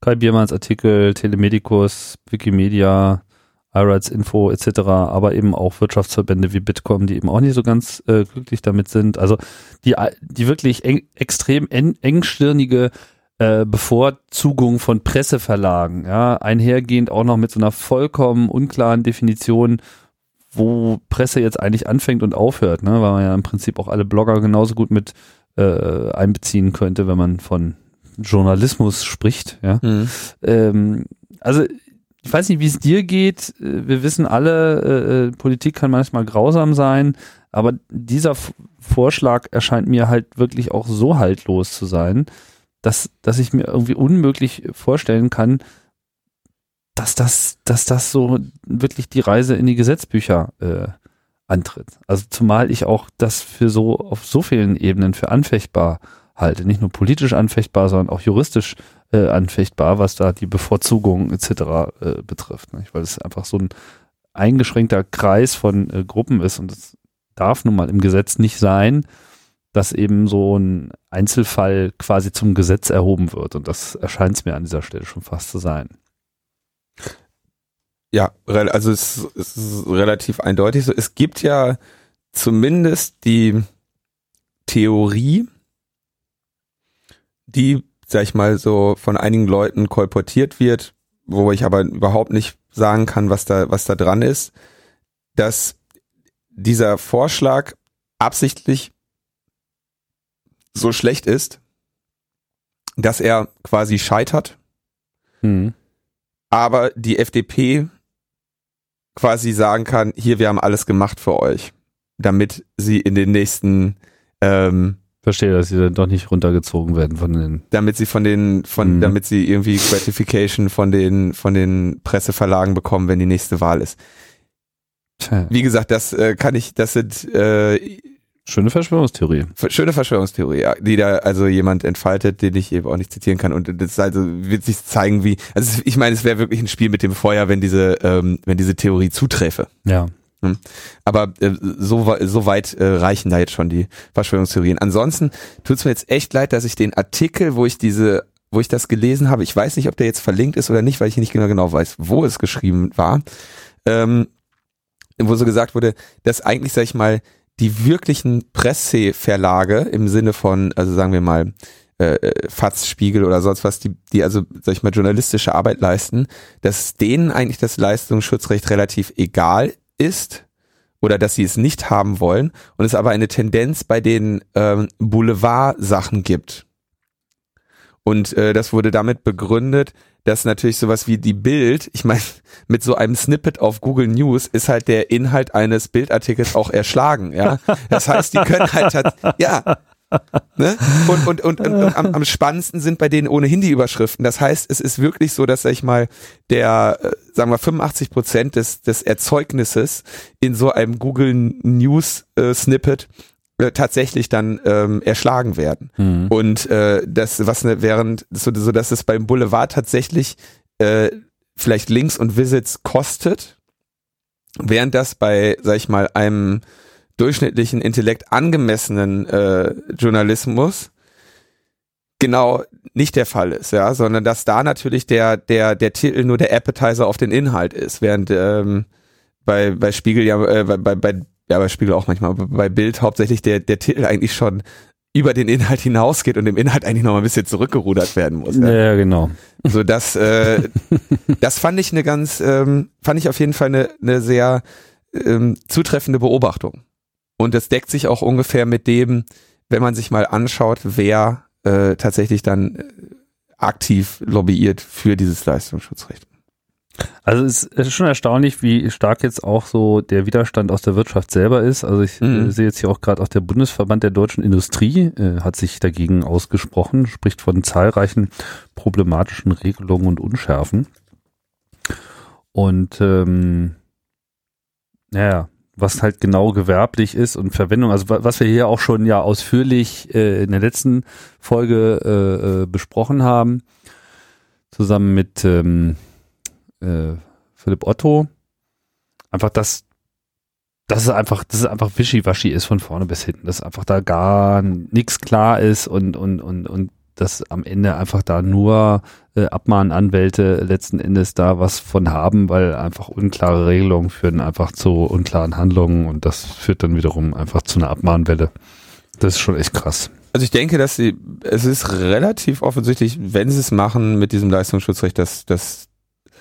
Kai Biermanns Artikel, Telemedicus, Wikimedia, iRights Info etc., aber eben auch Wirtschaftsverbände wie Bitkom, die eben auch nicht so ganz äh, glücklich damit sind. Also die, die wirklich eng, extrem eng, engstirnige äh, Bevorzugung von Presseverlagen, ja, einhergehend auch noch mit so einer vollkommen unklaren Definition, wo Presse jetzt eigentlich anfängt und aufhört, ne, weil man ja im Prinzip auch alle Blogger genauso gut mit äh, einbeziehen könnte, wenn man von Journalismus spricht, ja. hm. Ähm, also ich weiß nicht, wie es dir geht. Wir wissen alle, äh, äh, Politik kann manchmal grausam sein, aber dieser F Vorschlag erscheint mir halt wirklich auch so haltlos zu sein, dass, dass ich mir irgendwie unmöglich vorstellen kann, dass das, dass das so wirklich die Reise in die Gesetzbücher äh, antritt. Also zumal ich auch das für so auf so vielen Ebenen für anfechtbar halte. Nicht nur politisch anfechtbar, sondern auch juristisch äh, anfechtbar, was da die Bevorzugung etc. Äh, betrifft. Nicht? Weil es einfach so ein eingeschränkter Kreis von äh, Gruppen ist und es darf nun mal im Gesetz nicht sein, dass eben so ein Einzelfall quasi zum Gesetz erhoben wird. Und das erscheint es mir an dieser Stelle schon fast zu sein. Ja, also es, es ist relativ eindeutig so. Es gibt ja zumindest die Theorie, die, sag ich mal, so von einigen Leuten kolportiert wird, wo ich aber überhaupt nicht sagen kann, was da, was da dran ist, dass dieser Vorschlag absichtlich so schlecht ist, dass er quasi scheitert Hm. aber die FDP quasi sagen kann, hier, wir haben alles gemacht für euch, damit sie in den nächsten, ähm, Verstehe, dass sie dann doch nicht runtergezogen werden von den. damit sie von den, von, Mhm. damit sie irgendwie Gratification von den, von den Presseverlagen bekommen, wenn die nächste Wahl ist. Wie gesagt, das äh, kann ich, das sind äh, schöne Verschwörungstheorie. schöne Verschwörungstheorie, ja, die da also jemand entfaltet, den ich eben auch nicht zitieren kann. Und das also wird sich zeigen, wie. Also ich meine, es wäre wirklich ein Spiel mit dem Feuer, wenn diese, ähm, wenn diese Theorie zuträfe. Ja. Aber äh, so, so weit äh, reichen da jetzt schon die Verschwörungstheorien. Ansonsten tut's mir jetzt echt leid, dass ich den Artikel, wo ich diese, wo ich das gelesen habe, ich weiß nicht, ob der jetzt verlinkt ist oder nicht, weil ich nicht genau genau weiß, wo es geschrieben war, ähm, wo so gesagt wurde, dass eigentlich, sag ich mal, die wirklichen Presseverlage im Sinne von, also sagen wir mal, äh, äh, Faz, Spiegel oder sonst was, die, die also, sag ich mal, journalistische Arbeit leisten, dass denen eigentlich das Leistungsschutzrecht relativ egal ist oder dass sie es nicht haben wollen und es aber eine Tendenz bei den ähm, Boulevard-Sachen gibt. Und äh, das wurde damit begründet, dass natürlich sowas wie die Bild, ich meine, mit so einem Snippet auf Google News ist halt der Inhalt eines Bildartikels auch erschlagen, ja. Das heißt, die können halt, ja, ne? Und, und, und, und, am, am spannendsten sind bei denen ohnehin die Überschriften. Das heißt, es ist wirklich so, dass, sag ich mal, der, äh, sagen wir, 85 Prozent des, des Erzeugnisses in so einem Google News äh, Snippet äh, tatsächlich dann ähm, erschlagen werden. Mhm. Und äh, das, was ne, während, so, so dass es beim Boulevard tatsächlich äh, vielleicht Links und Visits kostet, während das bei, sag ich mal, einem durchschnittlichen Intellekt angemessenen äh, Journalismus genau nicht der Fall ist, ja, sondern dass da natürlich der der der Titel nur der Appetizer auf den Inhalt ist, während ähm, bei bei Spiegel ja äh, bei bei ja bei Spiegel auch manchmal, bei Bild hauptsächlich der der Titel eigentlich schon über den Inhalt hinausgeht und dem Inhalt eigentlich noch mal ein bisschen zurückgerudert werden muss. Ja, ja genau. So das äh, das fand ich eine ganz ähm, fand ich auf jeden Fall eine eine sehr ähm, zutreffende Beobachtung. Und das deckt sich auch ungefähr mit dem, wenn man sich mal anschaut, wer äh, tatsächlich dann äh, aktiv lobbyiert für dieses Leistungsschutzrecht. Also es ist schon erstaunlich, wie stark jetzt auch so der Widerstand aus der Wirtschaft selber ist. Also ich mhm. äh, sehe jetzt hier auch gerade auch der Bundesverband der deutschen Industrie äh, hat sich dagegen ausgesprochen, spricht von zahlreichen problematischen Regelungen und Unschärfen. Und ähm, naja, was halt genau gewerblich ist und Verwendung, also was wir hier auch schon ja ausführlich äh, in der letzten Folge äh, äh, besprochen haben, zusammen mit ähm, äh, Philipp Otto, einfach das, dass es einfach, dass es einfach wischiwaschi ist von vorne bis hinten, dass einfach da gar nichts klar ist und und und und dass am Ende einfach da nur äh, Abmahnanwälte letzten Endes da was von haben, weil einfach unklare Regelungen führen einfach zu unklaren Handlungen und das führt dann wiederum einfach zu einer Abmahnwelle. Das ist schon echt krass. Also ich denke, dass sie, es ist relativ offensichtlich, wenn sie es machen mit diesem Leistungsschutzrecht, dass, dass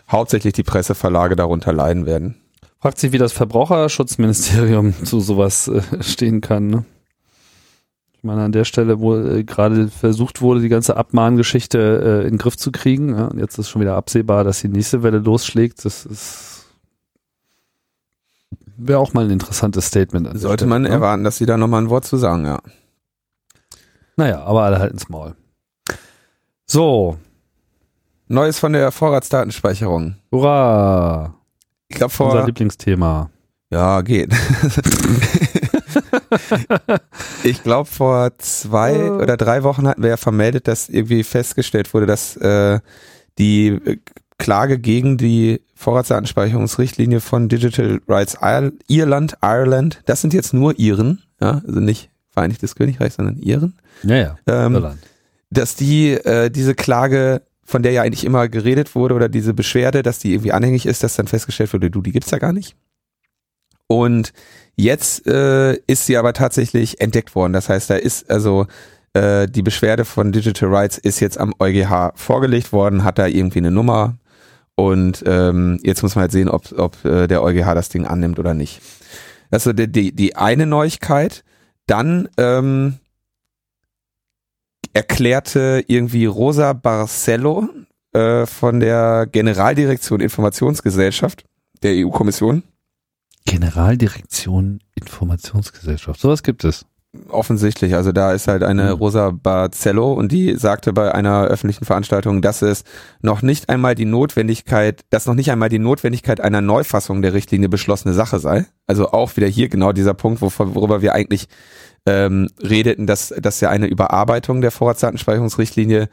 hauptsächlich die Presseverlage darunter leiden werden. Fragt sich, wie das Verbraucherschutzministerium zu sowas äh, stehen kann. Ne? Ich meine, an der Stelle, wo äh, gerade versucht wurde, die ganze Abmahngeschichte äh, in den Griff zu kriegen. Ja, und jetzt ist schon wieder absehbar, dass die nächste Welle losschlägt. Das ist wäre auch mal ein interessantes Statement. Sollte Stelle, man ne? erwarten, dass sie da nochmal ein Wort zu sagen, ja. Naja, aber alle halten's Maul. So. Neues von der Vorratsdatenspeicherung. Hurra! Ich glaube vor. Unser Lieblingsthema. Ja, geht. ich glaube, vor zwei oder drei Wochen hatten wir ja vermeldet, dass irgendwie festgestellt wurde, dass äh, die äh, Klage gegen die Vorratsdatenspeicherungsrichtlinie von Digital Rights Irland, Ireland, das sind jetzt nur Iren, ja, also nicht Vereinigtes Königreich, sondern Iren. Ja, ja. Ähm, Irland. Dass die äh, diese Klage von der ja eigentlich immer geredet wurde oder diese Beschwerde, dass die irgendwie anhängig ist, dass dann festgestellt wurde, du, die gibt's ja gar nicht. Und jetzt äh, ist sie aber tatsächlich entdeckt worden. Das heißt, da ist also äh, die Beschwerde von Digital Rights ist jetzt am EuGH vorgelegt worden, hat da irgendwie eine Nummer und ähm, jetzt muss man halt sehen, ob, ob äh, der EuGH das Ding annimmt oder nicht. Also die, die, die eine Neuigkeit. Dann ähm, erklärte irgendwie Rosa Barcelo äh, von der Generaldirektion Informationsgesellschaft der EU-Kommission, Generaldirektion Informationsgesellschaft. Sowas gibt es. Offensichtlich, also da ist halt eine mhm. Rosa Barcello und die sagte bei einer öffentlichen Veranstaltung, dass es noch nicht einmal die Notwendigkeit, dass noch nicht einmal die Notwendigkeit einer Neufassung der Richtlinie beschlossene Sache sei. Also auch wieder hier genau dieser Punkt, worüber wir eigentlich ähm, redeten, dass, dass ja eine Überarbeitung der Vorratsdatenspeicherungsrichtlinie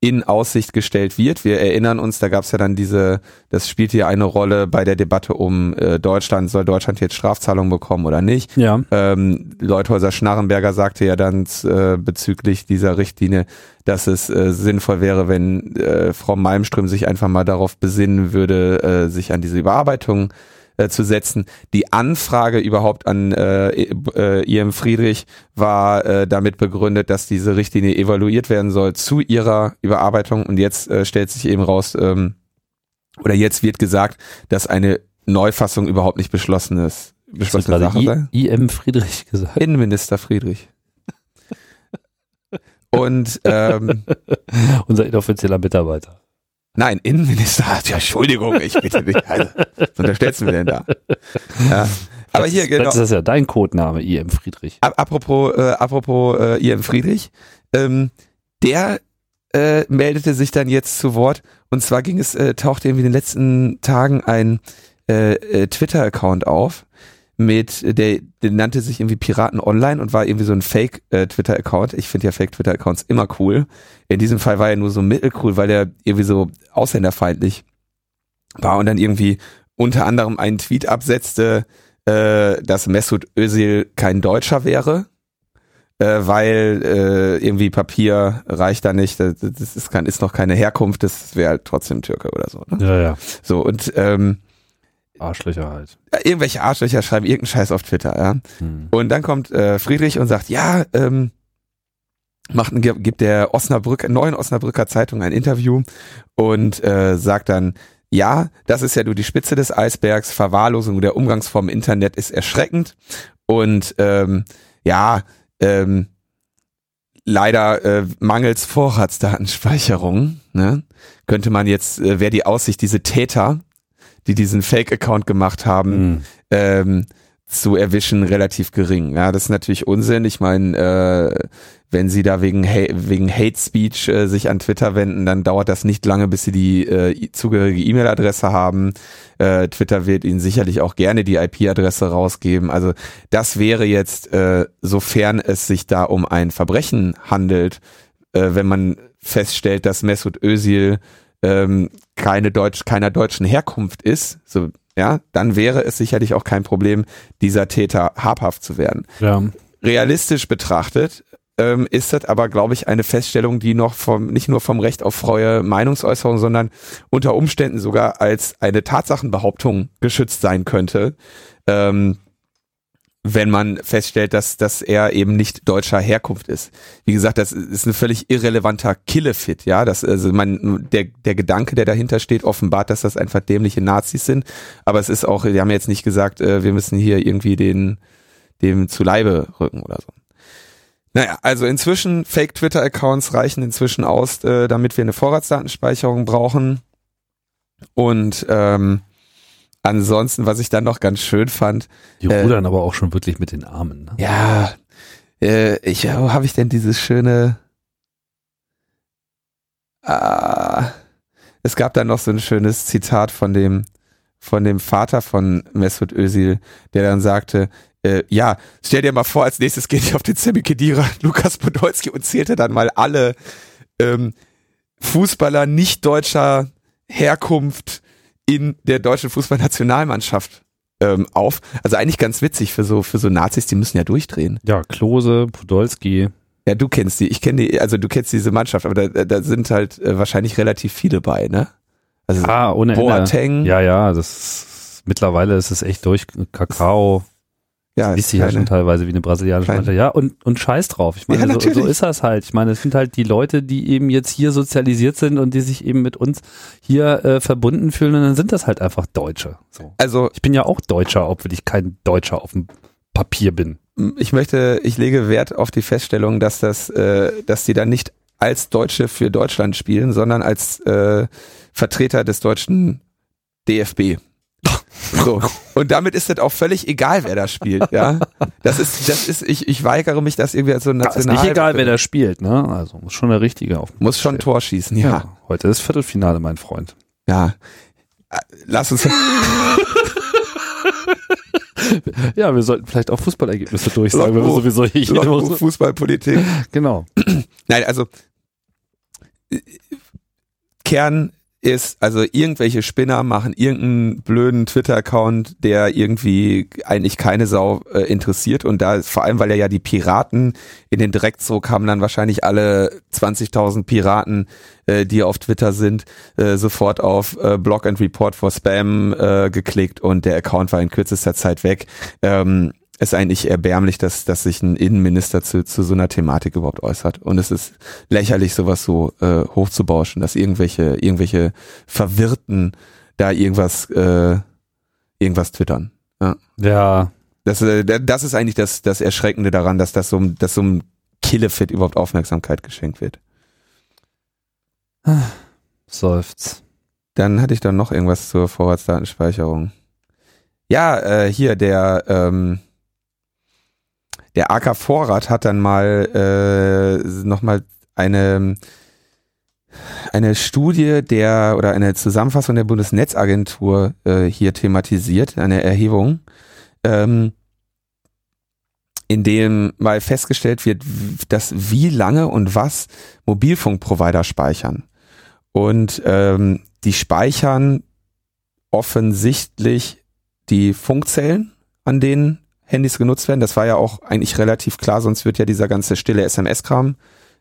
in Aussicht gestellt wird. Wir erinnern uns, da gab es ja dann diese, das spielt hier eine Rolle bei der Debatte um äh, Deutschland, soll Deutschland jetzt Strafzahlungen bekommen oder nicht? Ja. Ähm, Leuthäuser Schnarrenberger sagte ja dann äh, bezüglich dieser Richtlinie, dass es äh, sinnvoll wäre, wenn äh, Frau Malmström sich einfach mal darauf besinnen würde, äh, sich an diese Überarbeitung äh, zu setzen. Die Anfrage überhaupt an äh, äh, IM Friedrich war äh, damit begründet, dass diese Richtlinie evaluiert werden soll zu ihrer Überarbeitung und jetzt äh, stellt sich eben raus, ähm, oder jetzt wird gesagt, dass eine Neufassung überhaupt nicht beschlossen ist, beschlossene Sache sei. IM Friedrich gesagt. Innenminister Friedrich. Und ähm, unser inoffizieller Mitarbeiter. Nein, Innenminister. Ja, Entschuldigung, ich bitte dich. Also, was unterstellst du mir denn da? Ja. Aber das hier ist, genau. Das ist ja dein Codename, IM Friedrich. Apropos, äh, apropos äh, IM Friedrich, ähm, der äh, meldete sich dann jetzt zu Wort. Und zwar ging es, äh, tauchte irgendwie in den letzten Tagen ein äh, äh, Twitter-Account auf mit, der, der nannte sich irgendwie Piraten Online und war irgendwie so ein Fake-Twitter-Account. ich finde ja Fake-Twitter-Accounts immer cool. In diesem Fall war er nur so mittelcool, weil er irgendwie so ausländerfeindlich war und dann irgendwie unter anderem einen Tweet absetzte, äh, dass Mesut Özil kein Deutscher wäre, äh, weil äh, irgendwie Papier reicht da nicht, das, das ist, kein, ist noch keine Herkunft, das wäre halt trotzdem Türke oder so. Ne? Ja, ja. So und ähm, Arschlöcher halt. irgendwelche Arschlöcher schreiben irgendeinen Scheiß auf Twitter, ja. Hm. Und dann kommt äh, Friedrich und sagt, ja, ähm, macht ein, gibt der Osnabrück, neuen Osnabrücker Zeitung ein Interview und äh, sagt dann, ja, das ist ja nur die Spitze des Eisbergs, Verwahrlosung der Umgangsform im Internet ist erschreckend und ähm, ja, ähm, leider äh, mangels Vorratsdatenspeicherung, ne, könnte man jetzt, äh, wäre die Aussicht, diese Täter, die diesen Fake-Account gemacht haben, Hm. ähm, zu erwischen, relativ gering. Ja, das ist natürlich Unsinn. Ich meine, äh, wenn sie da wegen, ha wegen Hate Speech äh, sich an Twitter wenden, dann dauert das nicht lange, bis sie die äh, zugehörige E-Mail-Adresse haben. Äh, Twitter wird ihnen sicherlich auch gerne die IP-Adresse rausgeben. Also das wäre jetzt, äh, sofern es sich da um ein Verbrechen handelt, äh, wenn man feststellt, dass Mesut Özil ähm, keine Deutsch, keiner deutschen Herkunft ist, so, ja, dann wäre es sicherlich auch kein Problem, dieser Täter habhaft zu werden. Ja. Realistisch betrachtet ähm, ist das aber, glaube ich, eine Feststellung, die noch vom, nicht nur vom Recht auf freie Meinungsäußerung, sondern unter Umständen sogar als eine Tatsachenbehauptung geschützt sein könnte. Ähm, wenn man feststellt, dass, dass er eben nicht deutscher Herkunft ist. Wie gesagt, das ist ein völlig irrelevanter Killefit, ja. Das, also man, der, der Gedanke, der dahinter steht, offenbart, dass das einfach dämliche Nazis sind. Aber es ist auch, wir haben jetzt nicht gesagt, äh, wir müssen hier irgendwie den, dem zu Leibe rücken oder so. Naja, also inzwischen Fake-Twitter-Accounts reichen inzwischen aus, äh, damit wir eine Vorratsdatenspeicherung brauchen. Und ähm, ansonsten, was ich dann noch ganz schön fand, Die Äh, rudern aber auch schon wirklich mit den Armen. Ne? ja, äh, ich, wo habe ich denn dieses schöne, ah, es gab da noch so ein schönes Zitat von dem, von dem Vater von Mesut Özil, der dann sagte, äh, ja, stell dir mal vor, als nächstes geht ihr auf den Semi Khedira, Lukas Podolski und zählte dann mal alle ähm, Fußballer nicht deutscher Herkunft in der deutschen Fußballnationalmannschaft ähm, auf. Also eigentlich ganz witzig für so für so Nazis, die müssen ja durchdrehen. Ja, Klose, Podolski. Ja, du kennst die, ich kenne die, also du kennst diese Mannschaft, aber da, da sind halt äh, wahrscheinlich relativ viele bei, ne? Also Ah, ohne Ende. Boateng, Ja, ja, das ist, mittlerweile ist es echt durch Kakao. Ja, sich ja schon teilweise wie eine brasilianische Mannschaft. Ja, und, und scheiß drauf. Ich meine, Ja, so, so ist das halt. Ich meine, es sind halt die Leute, die eben jetzt hier sozialisiert sind und die sich eben mit uns hier äh, verbunden fühlen und dann sind das halt einfach Deutsche. So. also Ich bin ja auch Deutscher, obwohl ich kein Deutscher auf dem Papier bin. ich möchte, ich lege Wert auf die Feststellung, dass das, äh, dass die dann nicht als Deutsche für Deutschland spielen, sondern als äh, Vertreter des deutschen DFB. So. Und damit ist das auch völlig egal, wer da spielt, ja. Das ist, das ist, ich, ich weigere mich, das irgendwie als so ein Ja, ist National. nicht egal, wer da spielt, ne? Also muss schon der Richtige auf. Muss schon. Tor schießen, ja. Ja. Heute ist Viertelfinale, mein Freund. Ja. Äh, Lass uns, Ja, wir sollten vielleicht auch Fußballergebnisse durchsagen, wenn wir sowieso hier jede Woche. Fußballpolitik. Genau. Nein, also äh, Kern ist, also irgendwelche Spinner machen irgendeinen blöden Twitter-Account, der irgendwie eigentlich keine Sau äh, interessiert und da vor allem, weil er ja die Piraten in den Dreck zog, haben dann wahrscheinlich alle 20.000 Piraten, äh, die auf Twitter sind, äh, sofort auf äh, Block and Report for Spam äh, geklickt und der Account war in kürzester Zeit weg. Ähm, ist eigentlich erbärmlich, dass, dass sich ein Innenminister zu, zu so einer Thematik überhaupt äußert. Und es ist lächerlich, sowas so äh, hochzubauschen, dass irgendwelche, irgendwelche Verwirrten da irgendwas, äh, irgendwas twittern. Ja. Ja. Das, äh, das ist eigentlich das, das Erschreckende daran, dass das so, dass so einem Killefit überhaupt Aufmerksamkeit geschenkt wird. Seufz. Dann hatte ich dann noch irgendwas zur Vorratsdatenspeicherung. Ja, äh, hier der ähm, der AK Vorrat hat dann mal äh, noch mal eine eine Studie der oder eine Zusammenfassung der Bundesnetzagentur äh, hier thematisiert, eine Erhebung, ähm, in dem mal festgestellt wird, dass wie lange und was Mobilfunkprovider speichern. Und ähm, die speichern offensichtlich die Funkzellen, an denen Handys genutzt werden. Das war ja auch eigentlich relativ klar, sonst wird ja dieser ganze stille SMS-Kram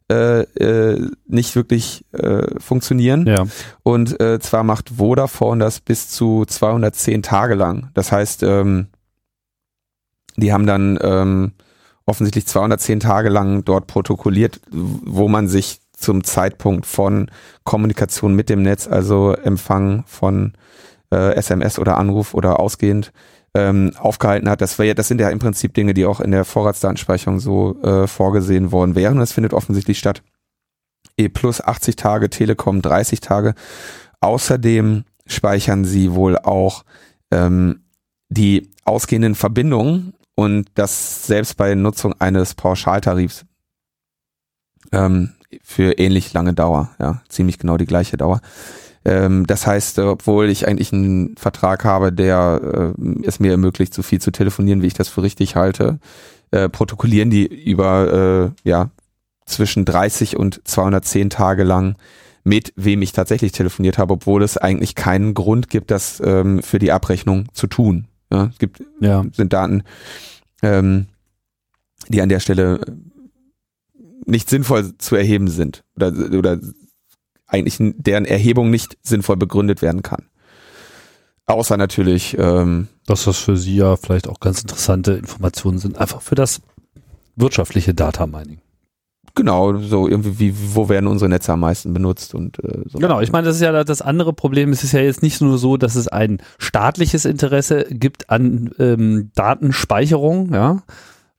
äh, äh, nicht wirklich äh, funktionieren. Ja. Und äh, zwar macht Vodafone das bis zu 210 Tage lang. Das heißt, ähm, die haben dann ähm, offensichtlich 210 Tage lang dort protokolliert, wo man sich zum Zeitpunkt von Kommunikation mit dem Netz, also Empfang von äh, SMS oder Anruf oder ausgehend ähm, aufgehalten hat. Das, wär, das sind ja im Prinzip Dinge, die auch in der Vorratsdatenspeicherung so äh, vorgesehen worden wären. Das findet offensichtlich statt. E plus 80 Tage, Telekom 30 Tage. Außerdem speichern sie wohl auch ähm, die ausgehenden Verbindungen und das selbst bei Nutzung eines Pauschaltarifs ähm, für ähnlich lange Dauer, ja, ziemlich genau die gleiche Dauer. Ähm, das heißt, obwohl ich eigentlich einen Vertrag habe, der äh, es mir ermöglicht, so viel zu telefonieren, wie ich das für richtig halte, äh, protokollieren die über äh, ja zwischen 30 und 210 Tage lang mit wem ich tatsächlich telefoniert habe, obwohl es eigentlich keinen Grund gibt, das ähm, für die Abrechnung zu tun. Ja, es gibt Ja. sind Daten, ähm, die an der Stelle nicht sinnvoll zu erheben sind oder, oder eigentlich deren Erhebung nicht sinnvoll begründet werden kann. Außer natürlich, ähm, Dass das für Sie ja vielleicht auch ganz interessante Informationen sind, einfach für das wirtschaftliche Data Mining. genau, so irgendwie, wie, wo werden unsere Netze am meisten benutzt und äh, so. Genau, ich meine, das ist ja das andere Problem. Es ist ja jetzt nicht nur so, dass es ein staatliches Interesse gibt an ähm, Datenspeicherung, ja.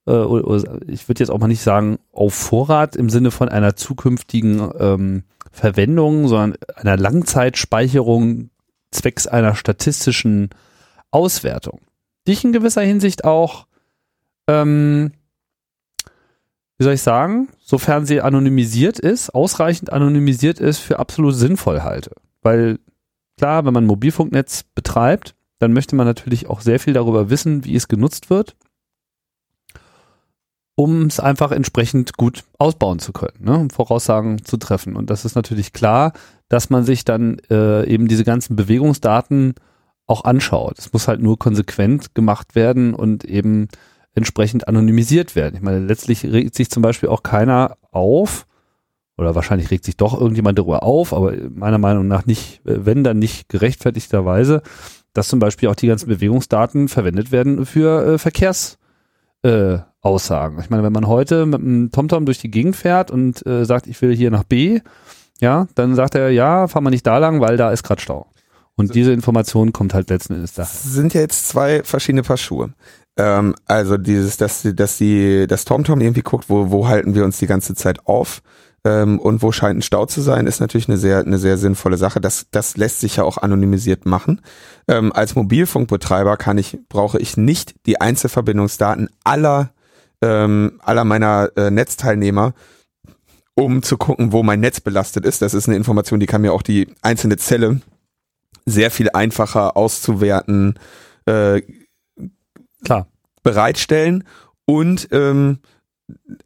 Äh, oder- oder Ich würde jetzt auch mal nicht sagen auf Vorrat im Sinne von einer zukünftigen ähm, Verwendung, sondern einer Langzeitspeicherung zwecks einer statistischen Auswertung, die ich in gewisser Hinsicht auch, ähm, wie soll ich sagen, sofern sie anonymisiert ist, ausreichend anonymisiert ist, für absolut sinnvoll halte. Weil klar, wenn man ein Mobilfunknetz betreibt, dann möchte man natürlich auch sehr viel darüber wissen, wie es genutzt wird, um es einfach entsprechend gut ausbauen zu können, ne? Voraussagen zu treffen. Und das ist natürlich klar, dass man sich dann äh, eben diese ganzen Bewegungsdaten auch anschaut. Es muss halt nur konsequent gemacht werden und eben entsprechend anonymisiert werden. Ich meine, letztlich regt sich zum Beispiel auch keiner auf, oder wahrscheinlich regt sich doch irgendjemand darüber auf, aber meiner Meinung nach nicht, äh, wenn dann nicht gerechtfertigterweise, dass zum Beispiel auch die ganzen Bewegungsdaten verwendet werden für äh, Verkehrs äh, Aussagen. Ich meine, wenn man heute mit einem TomTom durch die Gegend fährt und äh, sagt, ich will hier nach B, ja, dann sagt er, ja, fahr mal nicht da lang, weil da ist gerade Stau. Und diese Information kommt halt letzten Endes da. Das sind ja jetzt zwei verschiedene Paar Schuhe. Ähm, also dieses, dass, die- dass die, das TomTom irgendwie guckt, wo, wo halten wir uns die ganze Zeit auf ähm, und wo scheint ein Stau zu sein, ist natürlich eine sehr, eine sehr sinnvolle Sache. Das, das lässt sich ja auch anonymisiert machen. Ähm, als Mobilfunkbetreiber kann ich, brauche ich nicht die Einzelverbindungsdaten aller, ähm, aller meiner äh, Netzteilnehmer, um zu gucken, wo mein Netz belastet ist. Das ist eine Information, die kann mir auch die einzelne Zelle sehr viel einfacher auszuwerten, äh, Klar. bereitstellen und ähm,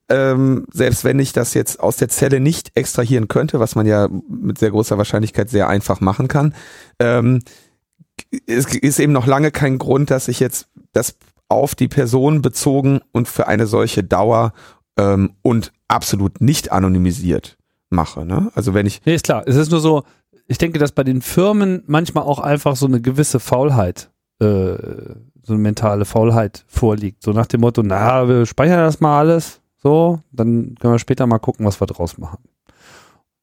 ähm, selbst wenn ich das jetzt aus der Zelle nicht extrahieren könnte, was man ja mit sehr großer Wahrscheinlichkeit sehr einfach machen kann, ähm, es ist eben noch lange kein Grund, dass ich jetzt das auf die Person bezogen und für eine solche Dauer ähm, und absolut nicht anonymisiert mache. Ne? Also wenn ich Nee, ist klar. Es ist nur so, ich denke, dass bei den Firmen manchmal auch einfach so eine gewisse Faulheit, äh, so eine mentale Faulheit vorliegt. So nach dem Motto, na, wir speichern das mal alles, so, dann können wir später mal gucken, was wir draus machen.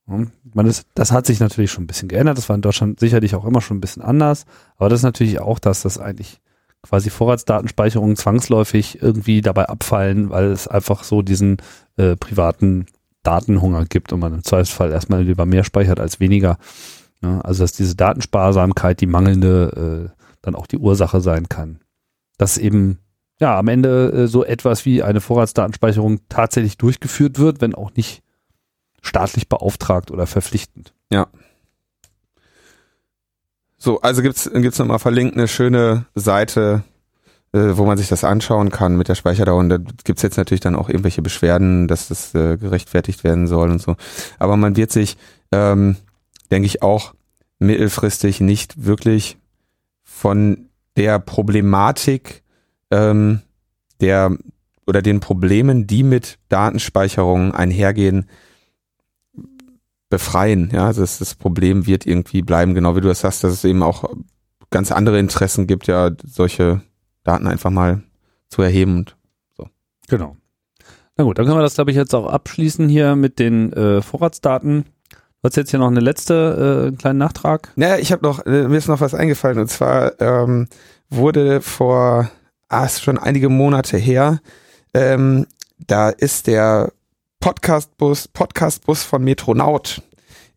Hm. Ich meine, das, hat sich natürlich schon ein bisschen geändert. Das war in Deutschland sicherlich auch immer schon ein bisschen anders. Aber das ist natürlich auch das, dass eigentlich quasi Vorratsdatenspeicherungen zwangsläufig irgendwie dabei abfallen, weil es einfach so diesen äh, privaten Datenhunger gibt und man im Zweifelsfall erstmal lieber mehr speichert als weniger. Ja, also dass diese Datensparsamkeit, die mangelnde, äh, dann auch die Ursache sein kann. Dass eben ja am Ende äh, so etwas wie eine Vorratsdatenspeicherung tatsächlich durchgeführt wird, wenn auch nicht staatlich beauftragt oder verpflichtend. Ja. So, also gibt's gibt's nochmal verlinkt eine schöne Seite, äh, wo man sich das anschauen kann mit der Speicherdauer. Und da gibt's jetzt natürlich dann auch irgendwelche Beschwerden, dass das äh, gerechtfertigt werden soll und so. Aber man wird sich, ähm, denke ich, auch mittelfristig nicht wirklich von der Problematik ähm, der oder den Problemen, die mit Datenspeicherung einhergehen, befreien. Ja, also das, das Problem wird irgendwie bleiben, genau wie du das sagst, dass es eben auch ganz andere Interessen gibt, ja, solche Daten einfach mal zu erheben und so. Genau. Na gut, dann können wir das, glaube ich, jetzt auch abschließen hier mit den äh, Vorratsdaten. Du hast jetzt hier noch eine letzte, äh, einen kleinen Nachtrag. Naja, ich habe noch, äh, mir ist noch was eingefallen und zwar ähm, wurde vor, ah, ist schon einige Monate her, ähm, da ist der Podcastbus, Podcastbus von Metronaut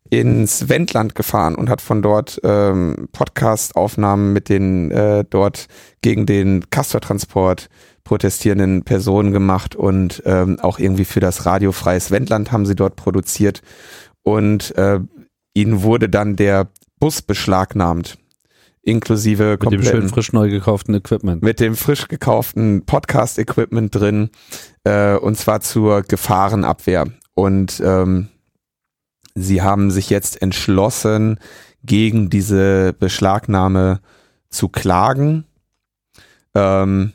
ins Wendland gefahren und hat von dort ähm, Podcast-Aufnahmen mit den äh, dort gegen den Castortransport protestierenden Personen gemacht und ähm, auch irgendwie für das radiofreies Wendland haben sie dort produziert und äh, ihnen wurde dann der Bus beschlagnahmt inklusive mit dem schön frisch neu gekauften Equipment. Mit dem frisch gekauften Podcast-Equipment drin äh, und zwar zur Gefahrenabwehr. Und ähm, sie haben sich jetzt entschlossen, gegen diese Beschlagnahme zu klagen. Ähm,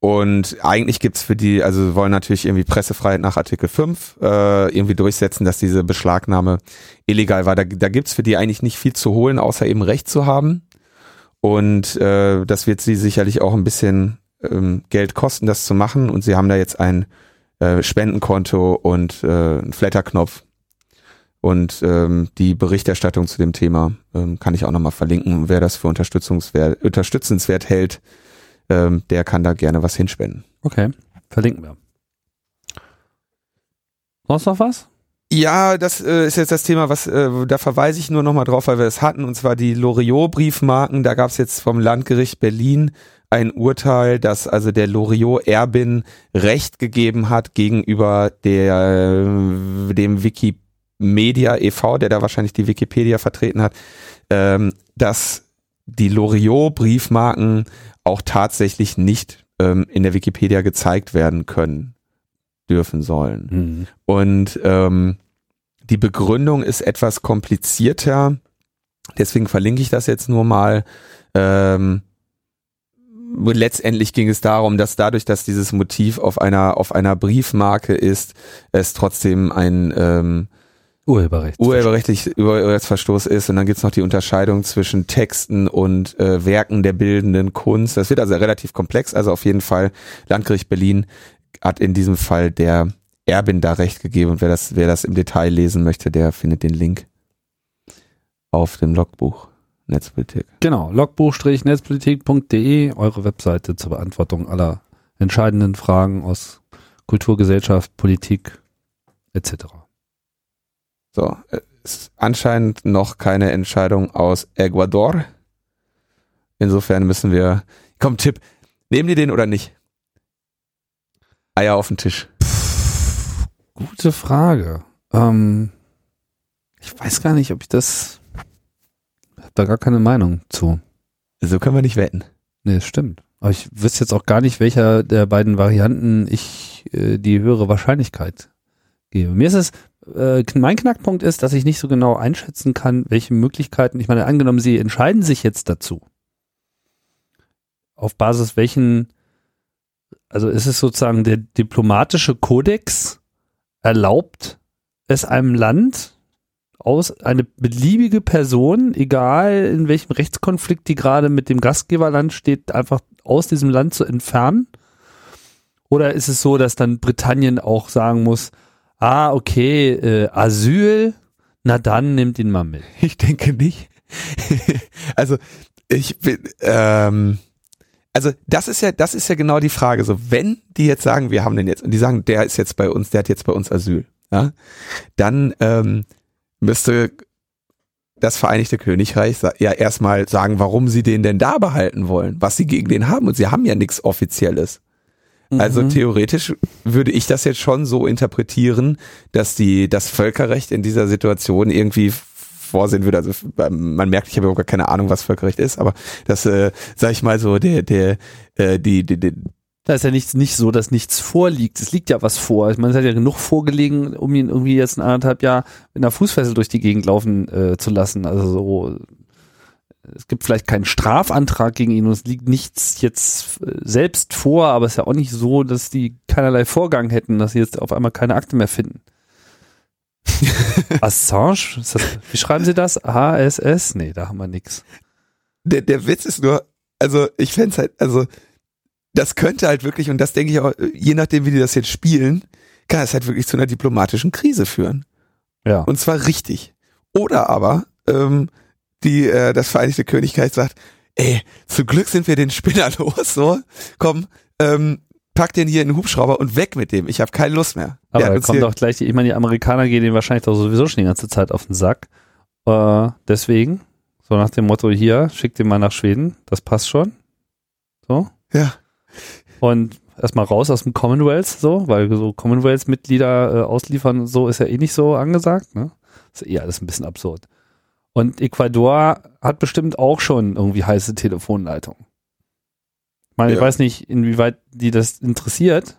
und eigentlich gibt's für die, also wollen natürlich irgendwie Pressefreiheit nach Artikel 5 äh, irgendwie durchsetzen, dass diese Beschlagnahme illegal war. Da, da gibt's für die eigentlich nicht viel zu holen, außer eben Recht zu haben. Und äh, das wird sie sicherlich auch ein bisschen ähm, Geld kosten, das zu machen. Und sie haben da jetzt ein äh, Spendenkonto und äh, einen Flatterknopf. Und ähm, die Berichterstattung zu dem Thema ähm, kann ich auch nochmal verlinken. Wer das für unterstützungswert, unterstützenswert hält, ähm, der kann da gerne was hinspenden. Okay, verlinken wir. Sonst noch was? Ja, das äh, ist jetzt das Thema, was äh, da verweise ich nur nochmal drauf, weil wir es hatten, und zwar die Loriot-Briefmarken. Da gab es jetzt vom Landgericht Berlin ein Urteil, dass also der Loriot-Erbin Recht gegeben hat gegenüber der dem Wikimedia e.V., der da wahrscheinlich die Wikipedia vertreten hat, ähm, dass die Loriot-Briefmarken auch tatsächlich nicht ähm, in der Wikipedia gezeigt werden können, dürfen sollen. Mhm. Und ähm, die Begründung ist etwas komplizierter, deswegen verlinke ich das jetzt nur mal. Ähm, letztendlich ging es darum, dass dadurch, dass dieses Motiv auf einer auf einer Briefmarke ist, es trotzdem ein ähm, Urheberrecht. Urheberrechtlich Urheberrechtsverstoß ist und dann gibt's noch die Unterscheidung zwischen Texten und äh, Werken der bildenden Kunst. Das wird also relativ komplex. Also auf jeden Fall Landgericht Berlin hat in diesem Fall der Erbin da Recht gegeben und wer das, wer das im Detail lesen möchte, der findet den Link auf dem Logbuch Netzpolitik. Genau, logbuch-netzpolitik.de, eure Webseite zur Beantwortung aller entscheidenden Fragen aus Kultur, Gesellschaft, Politik etc. So, ist anscheinend noch keine Entscheidung aus Ecuador. Insofern müssen wir. Komm, Tipp. Nehmen die den oder nicht? Eier auf den Tisch. Pff, gute Frage. Ähm, ich weiß gar nicht, ob ich das. Ich habe da gar keine Meinung zu. So können wir nicht wetten. Nee, das stimmt. Aber ich wüsste jetzt auch gar nicht, welcher der beiden Varianten ich äh, die höhere Wahrscheinlichkeit gebe. Mir ist es, äh, mein Knackpunkt ist, dass ich nicht so genau einschätzen kann, welche Möglichkeiten, ich meine, angenommen, Sie entscheiden sich jetzt dazu. Auf Basis welchen, also ist es sozusagen der diplomatische Kodex erlaubt es einem Land aus, eine beliebige Person, egal in welchem Rechtskonflikt die gerade mit dem Gastgeberland steht, einfach aus diesem Land zu entfernen? Oder ist es so, dass dann Britannien auch sagen muss, ah, okay, äh, Asyl, na dann nimmt ihn mal mit. Ich denke nicht. also ich bin, ähm, also das ist ja, das ist ja genau die Frage. So, wenn die jetzt sagen, wir haben den jetzt, und die sagen, der ist jetzt bei uns, der hat jetzt bei uns Asyl, ja, dann ähm, müsste das Vereinigte Königreich ja erstmal sagen, warum sie den denn da behalten wollen, was sie gegen den haben. Und sie haben ja nichts Offizielles. Also mhm. theoretisch würde ich das jetzt schon so interpretieren, dass die das Völkerrecht in dieser Situation irgendwie vorsehen würde. Also man merkt, ich habe überhaupt gar keine Ahnung, was Völkerrecht ist, aber das, äh, sag ich mal so, der, der, äh, die, die, die da ist ja nichts, nicht so, dass nichts vorliegt. Es liegt ja was vor. Ich meine, es hat ja genug vorgelegen, um ihn irgendwie jetzt ein anderthalb Jahr mit einer Fußfessel durch die Gegend laufen äh, zu lassen. Also so, es gibt vielleicht keinen Strafantrag gegen ihn und es liegt nichts jetzt äh, selbst vor, aber es ist ja auch nicht so, dass die keinerlei Vorgang hätten, dass sie jetzt auf einmal keine Akte mehr finden. Assange? Das, wie schreiben Sie das? HSS? Nee, da haben wir nix. Der, der Witz ist nur, also ich fände halt, also das könnte halt wirklich, und das denke ich auch, je nachdem, wie die das jetzt spielen, kann es halt wirklich zu einer diplomatischen Krise führen. Ja. Und zwar richtig. Oder aber ähm, die äh, das Vereinigte Königreich sagt, ey, zum Glück sind wir den Spinner los, so, komm, ähm, pack den hier in den Hubschrauber und weg mit dem. Ich habe keine Lust mehr. Aber da kommt doch gleich, ich meine, die Amerikaner gehen den wahrscheinlich doch sowieso schon die ganze Zeit auf den Sack. Äh, deswegen, so nach dem Motto hier, schickt den mal nach Schweden, das passt schon. So. Ja. Und erstmal raus aus dem Commonwealth, so, weil so Commonwealth-Mitglieder äh, ausliefern und so ist ja eh nicht so angesagt, ne? ist eh alles ein bisschen absurd. Und Ecuador hat bestimmt auch schon irgendwie heiße Telefonleitungen. Ich meine, ja. ich weiß nicht, inwieweit die das interessiert,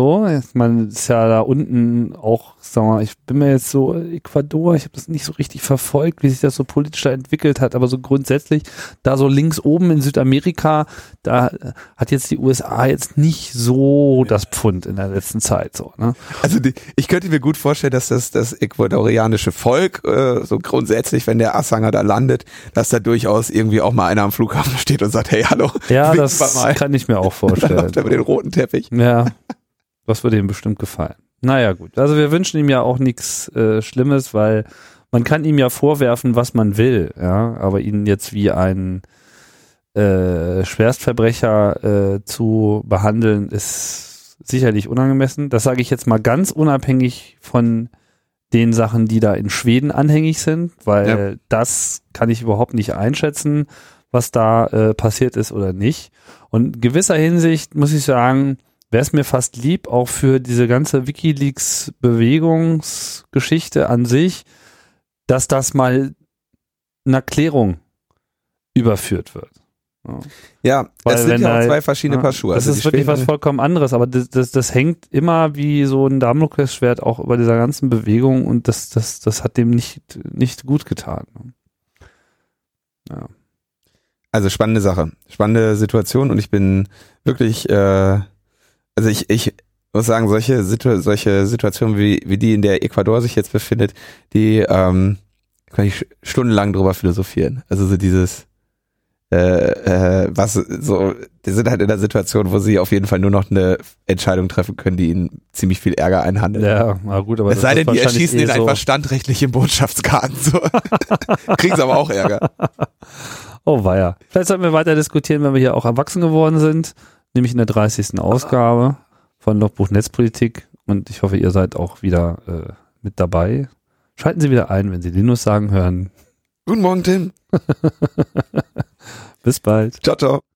so, man ist ja da unten auch, sag mal, ich bin mir jetzt so Ecuador, ich habe das nicht so richtig verfolgt, wie sich das so politisch da entwickelt hat, aber so grundsätzlich da so links oben in Südamerika, da hat jetzt die USA jetzt nicht so das Pfund in der letzten Zeit so. Ne? Also die, ich könnte mir gut vorstellen, dass das das ecuadorianische Volk äh, so grundsätzlich, wenn der Assanger da landet, dass da durchaus irgendwie auch mal einer am Flughafen steht und sagt, hey, hallo. Ja, das kann ich mir auch vorstellen. Dann läuft er über den roten Teppich. Ja. Das würde ihm bestimmt gefallen. Naja, gut. Also wir wünschen ihm ja auch nichts äh, Schlimmes, weil man kann ihm ja vorwerfen, was man will, ja, aber ihn jetzt wie ein äh, Schwerstverbrecher äh, zu behandeln, ist sicherlich unangemessen. Das sage ich jetzt mal ganz unabhängig von den Sachen, die da in Schweden anhängig sind, weil ja. das kann ich überhaupt nicht einschätzen, was da äh, passiert ist oder nicht. Und in gewisser Hinsicht muss ich sagen, wäre es mir fast lieb, auch für diese ganze Wikileaks-Bewegungsgeschichte an sich, dass das mal eine Klärung überführt wird. Ja, Weil es sind ja auch zwei verschiedene ja, Paar Schuhe. Das also ist wirklich was vollkommen anderes, aber das, das, das hängt immer wie so ein Damoklesschwert auch über dieser ganzen Bewegung und das, das, das hat dem nicht, nicht gut getan. Ja. Also spannende Sache, spannende Situation und ich bin wirklich äh, also ich, ich muss sagen, solche, Situ solche Situationen wie, wie die, in der Ecuador sich jetzt befindet, die ähm, kann ich stundenlang drüber philosophieren. Also so dieses, äh, äh, was so, die sind halt in der Situation, wo sie auf jeden Fall nur noch eine Entscheidung treffen können, die ihnen ziemlich viel Ärger einhandelt. Ja, na gut, aber es sei denn, die erschießen eh ihn so einfach standrechtlich im Botschaftsgarten. So. Kriegen sie aber auch Ärger. Oh weia. Vielleicht sollten wir weiter diskutieren, wenn wir hier auch erwachsen geworden sind nämlich in der 30. Ausgabe von Logbuch Netzpolitik und ich hoffe, ihr seid auch wieder äh, mit dabei. Schalten Sie wieder ein, wenn Sie Linus sagen hören. Guten Morgen, Tim. Bis bald. Ciao, ciao.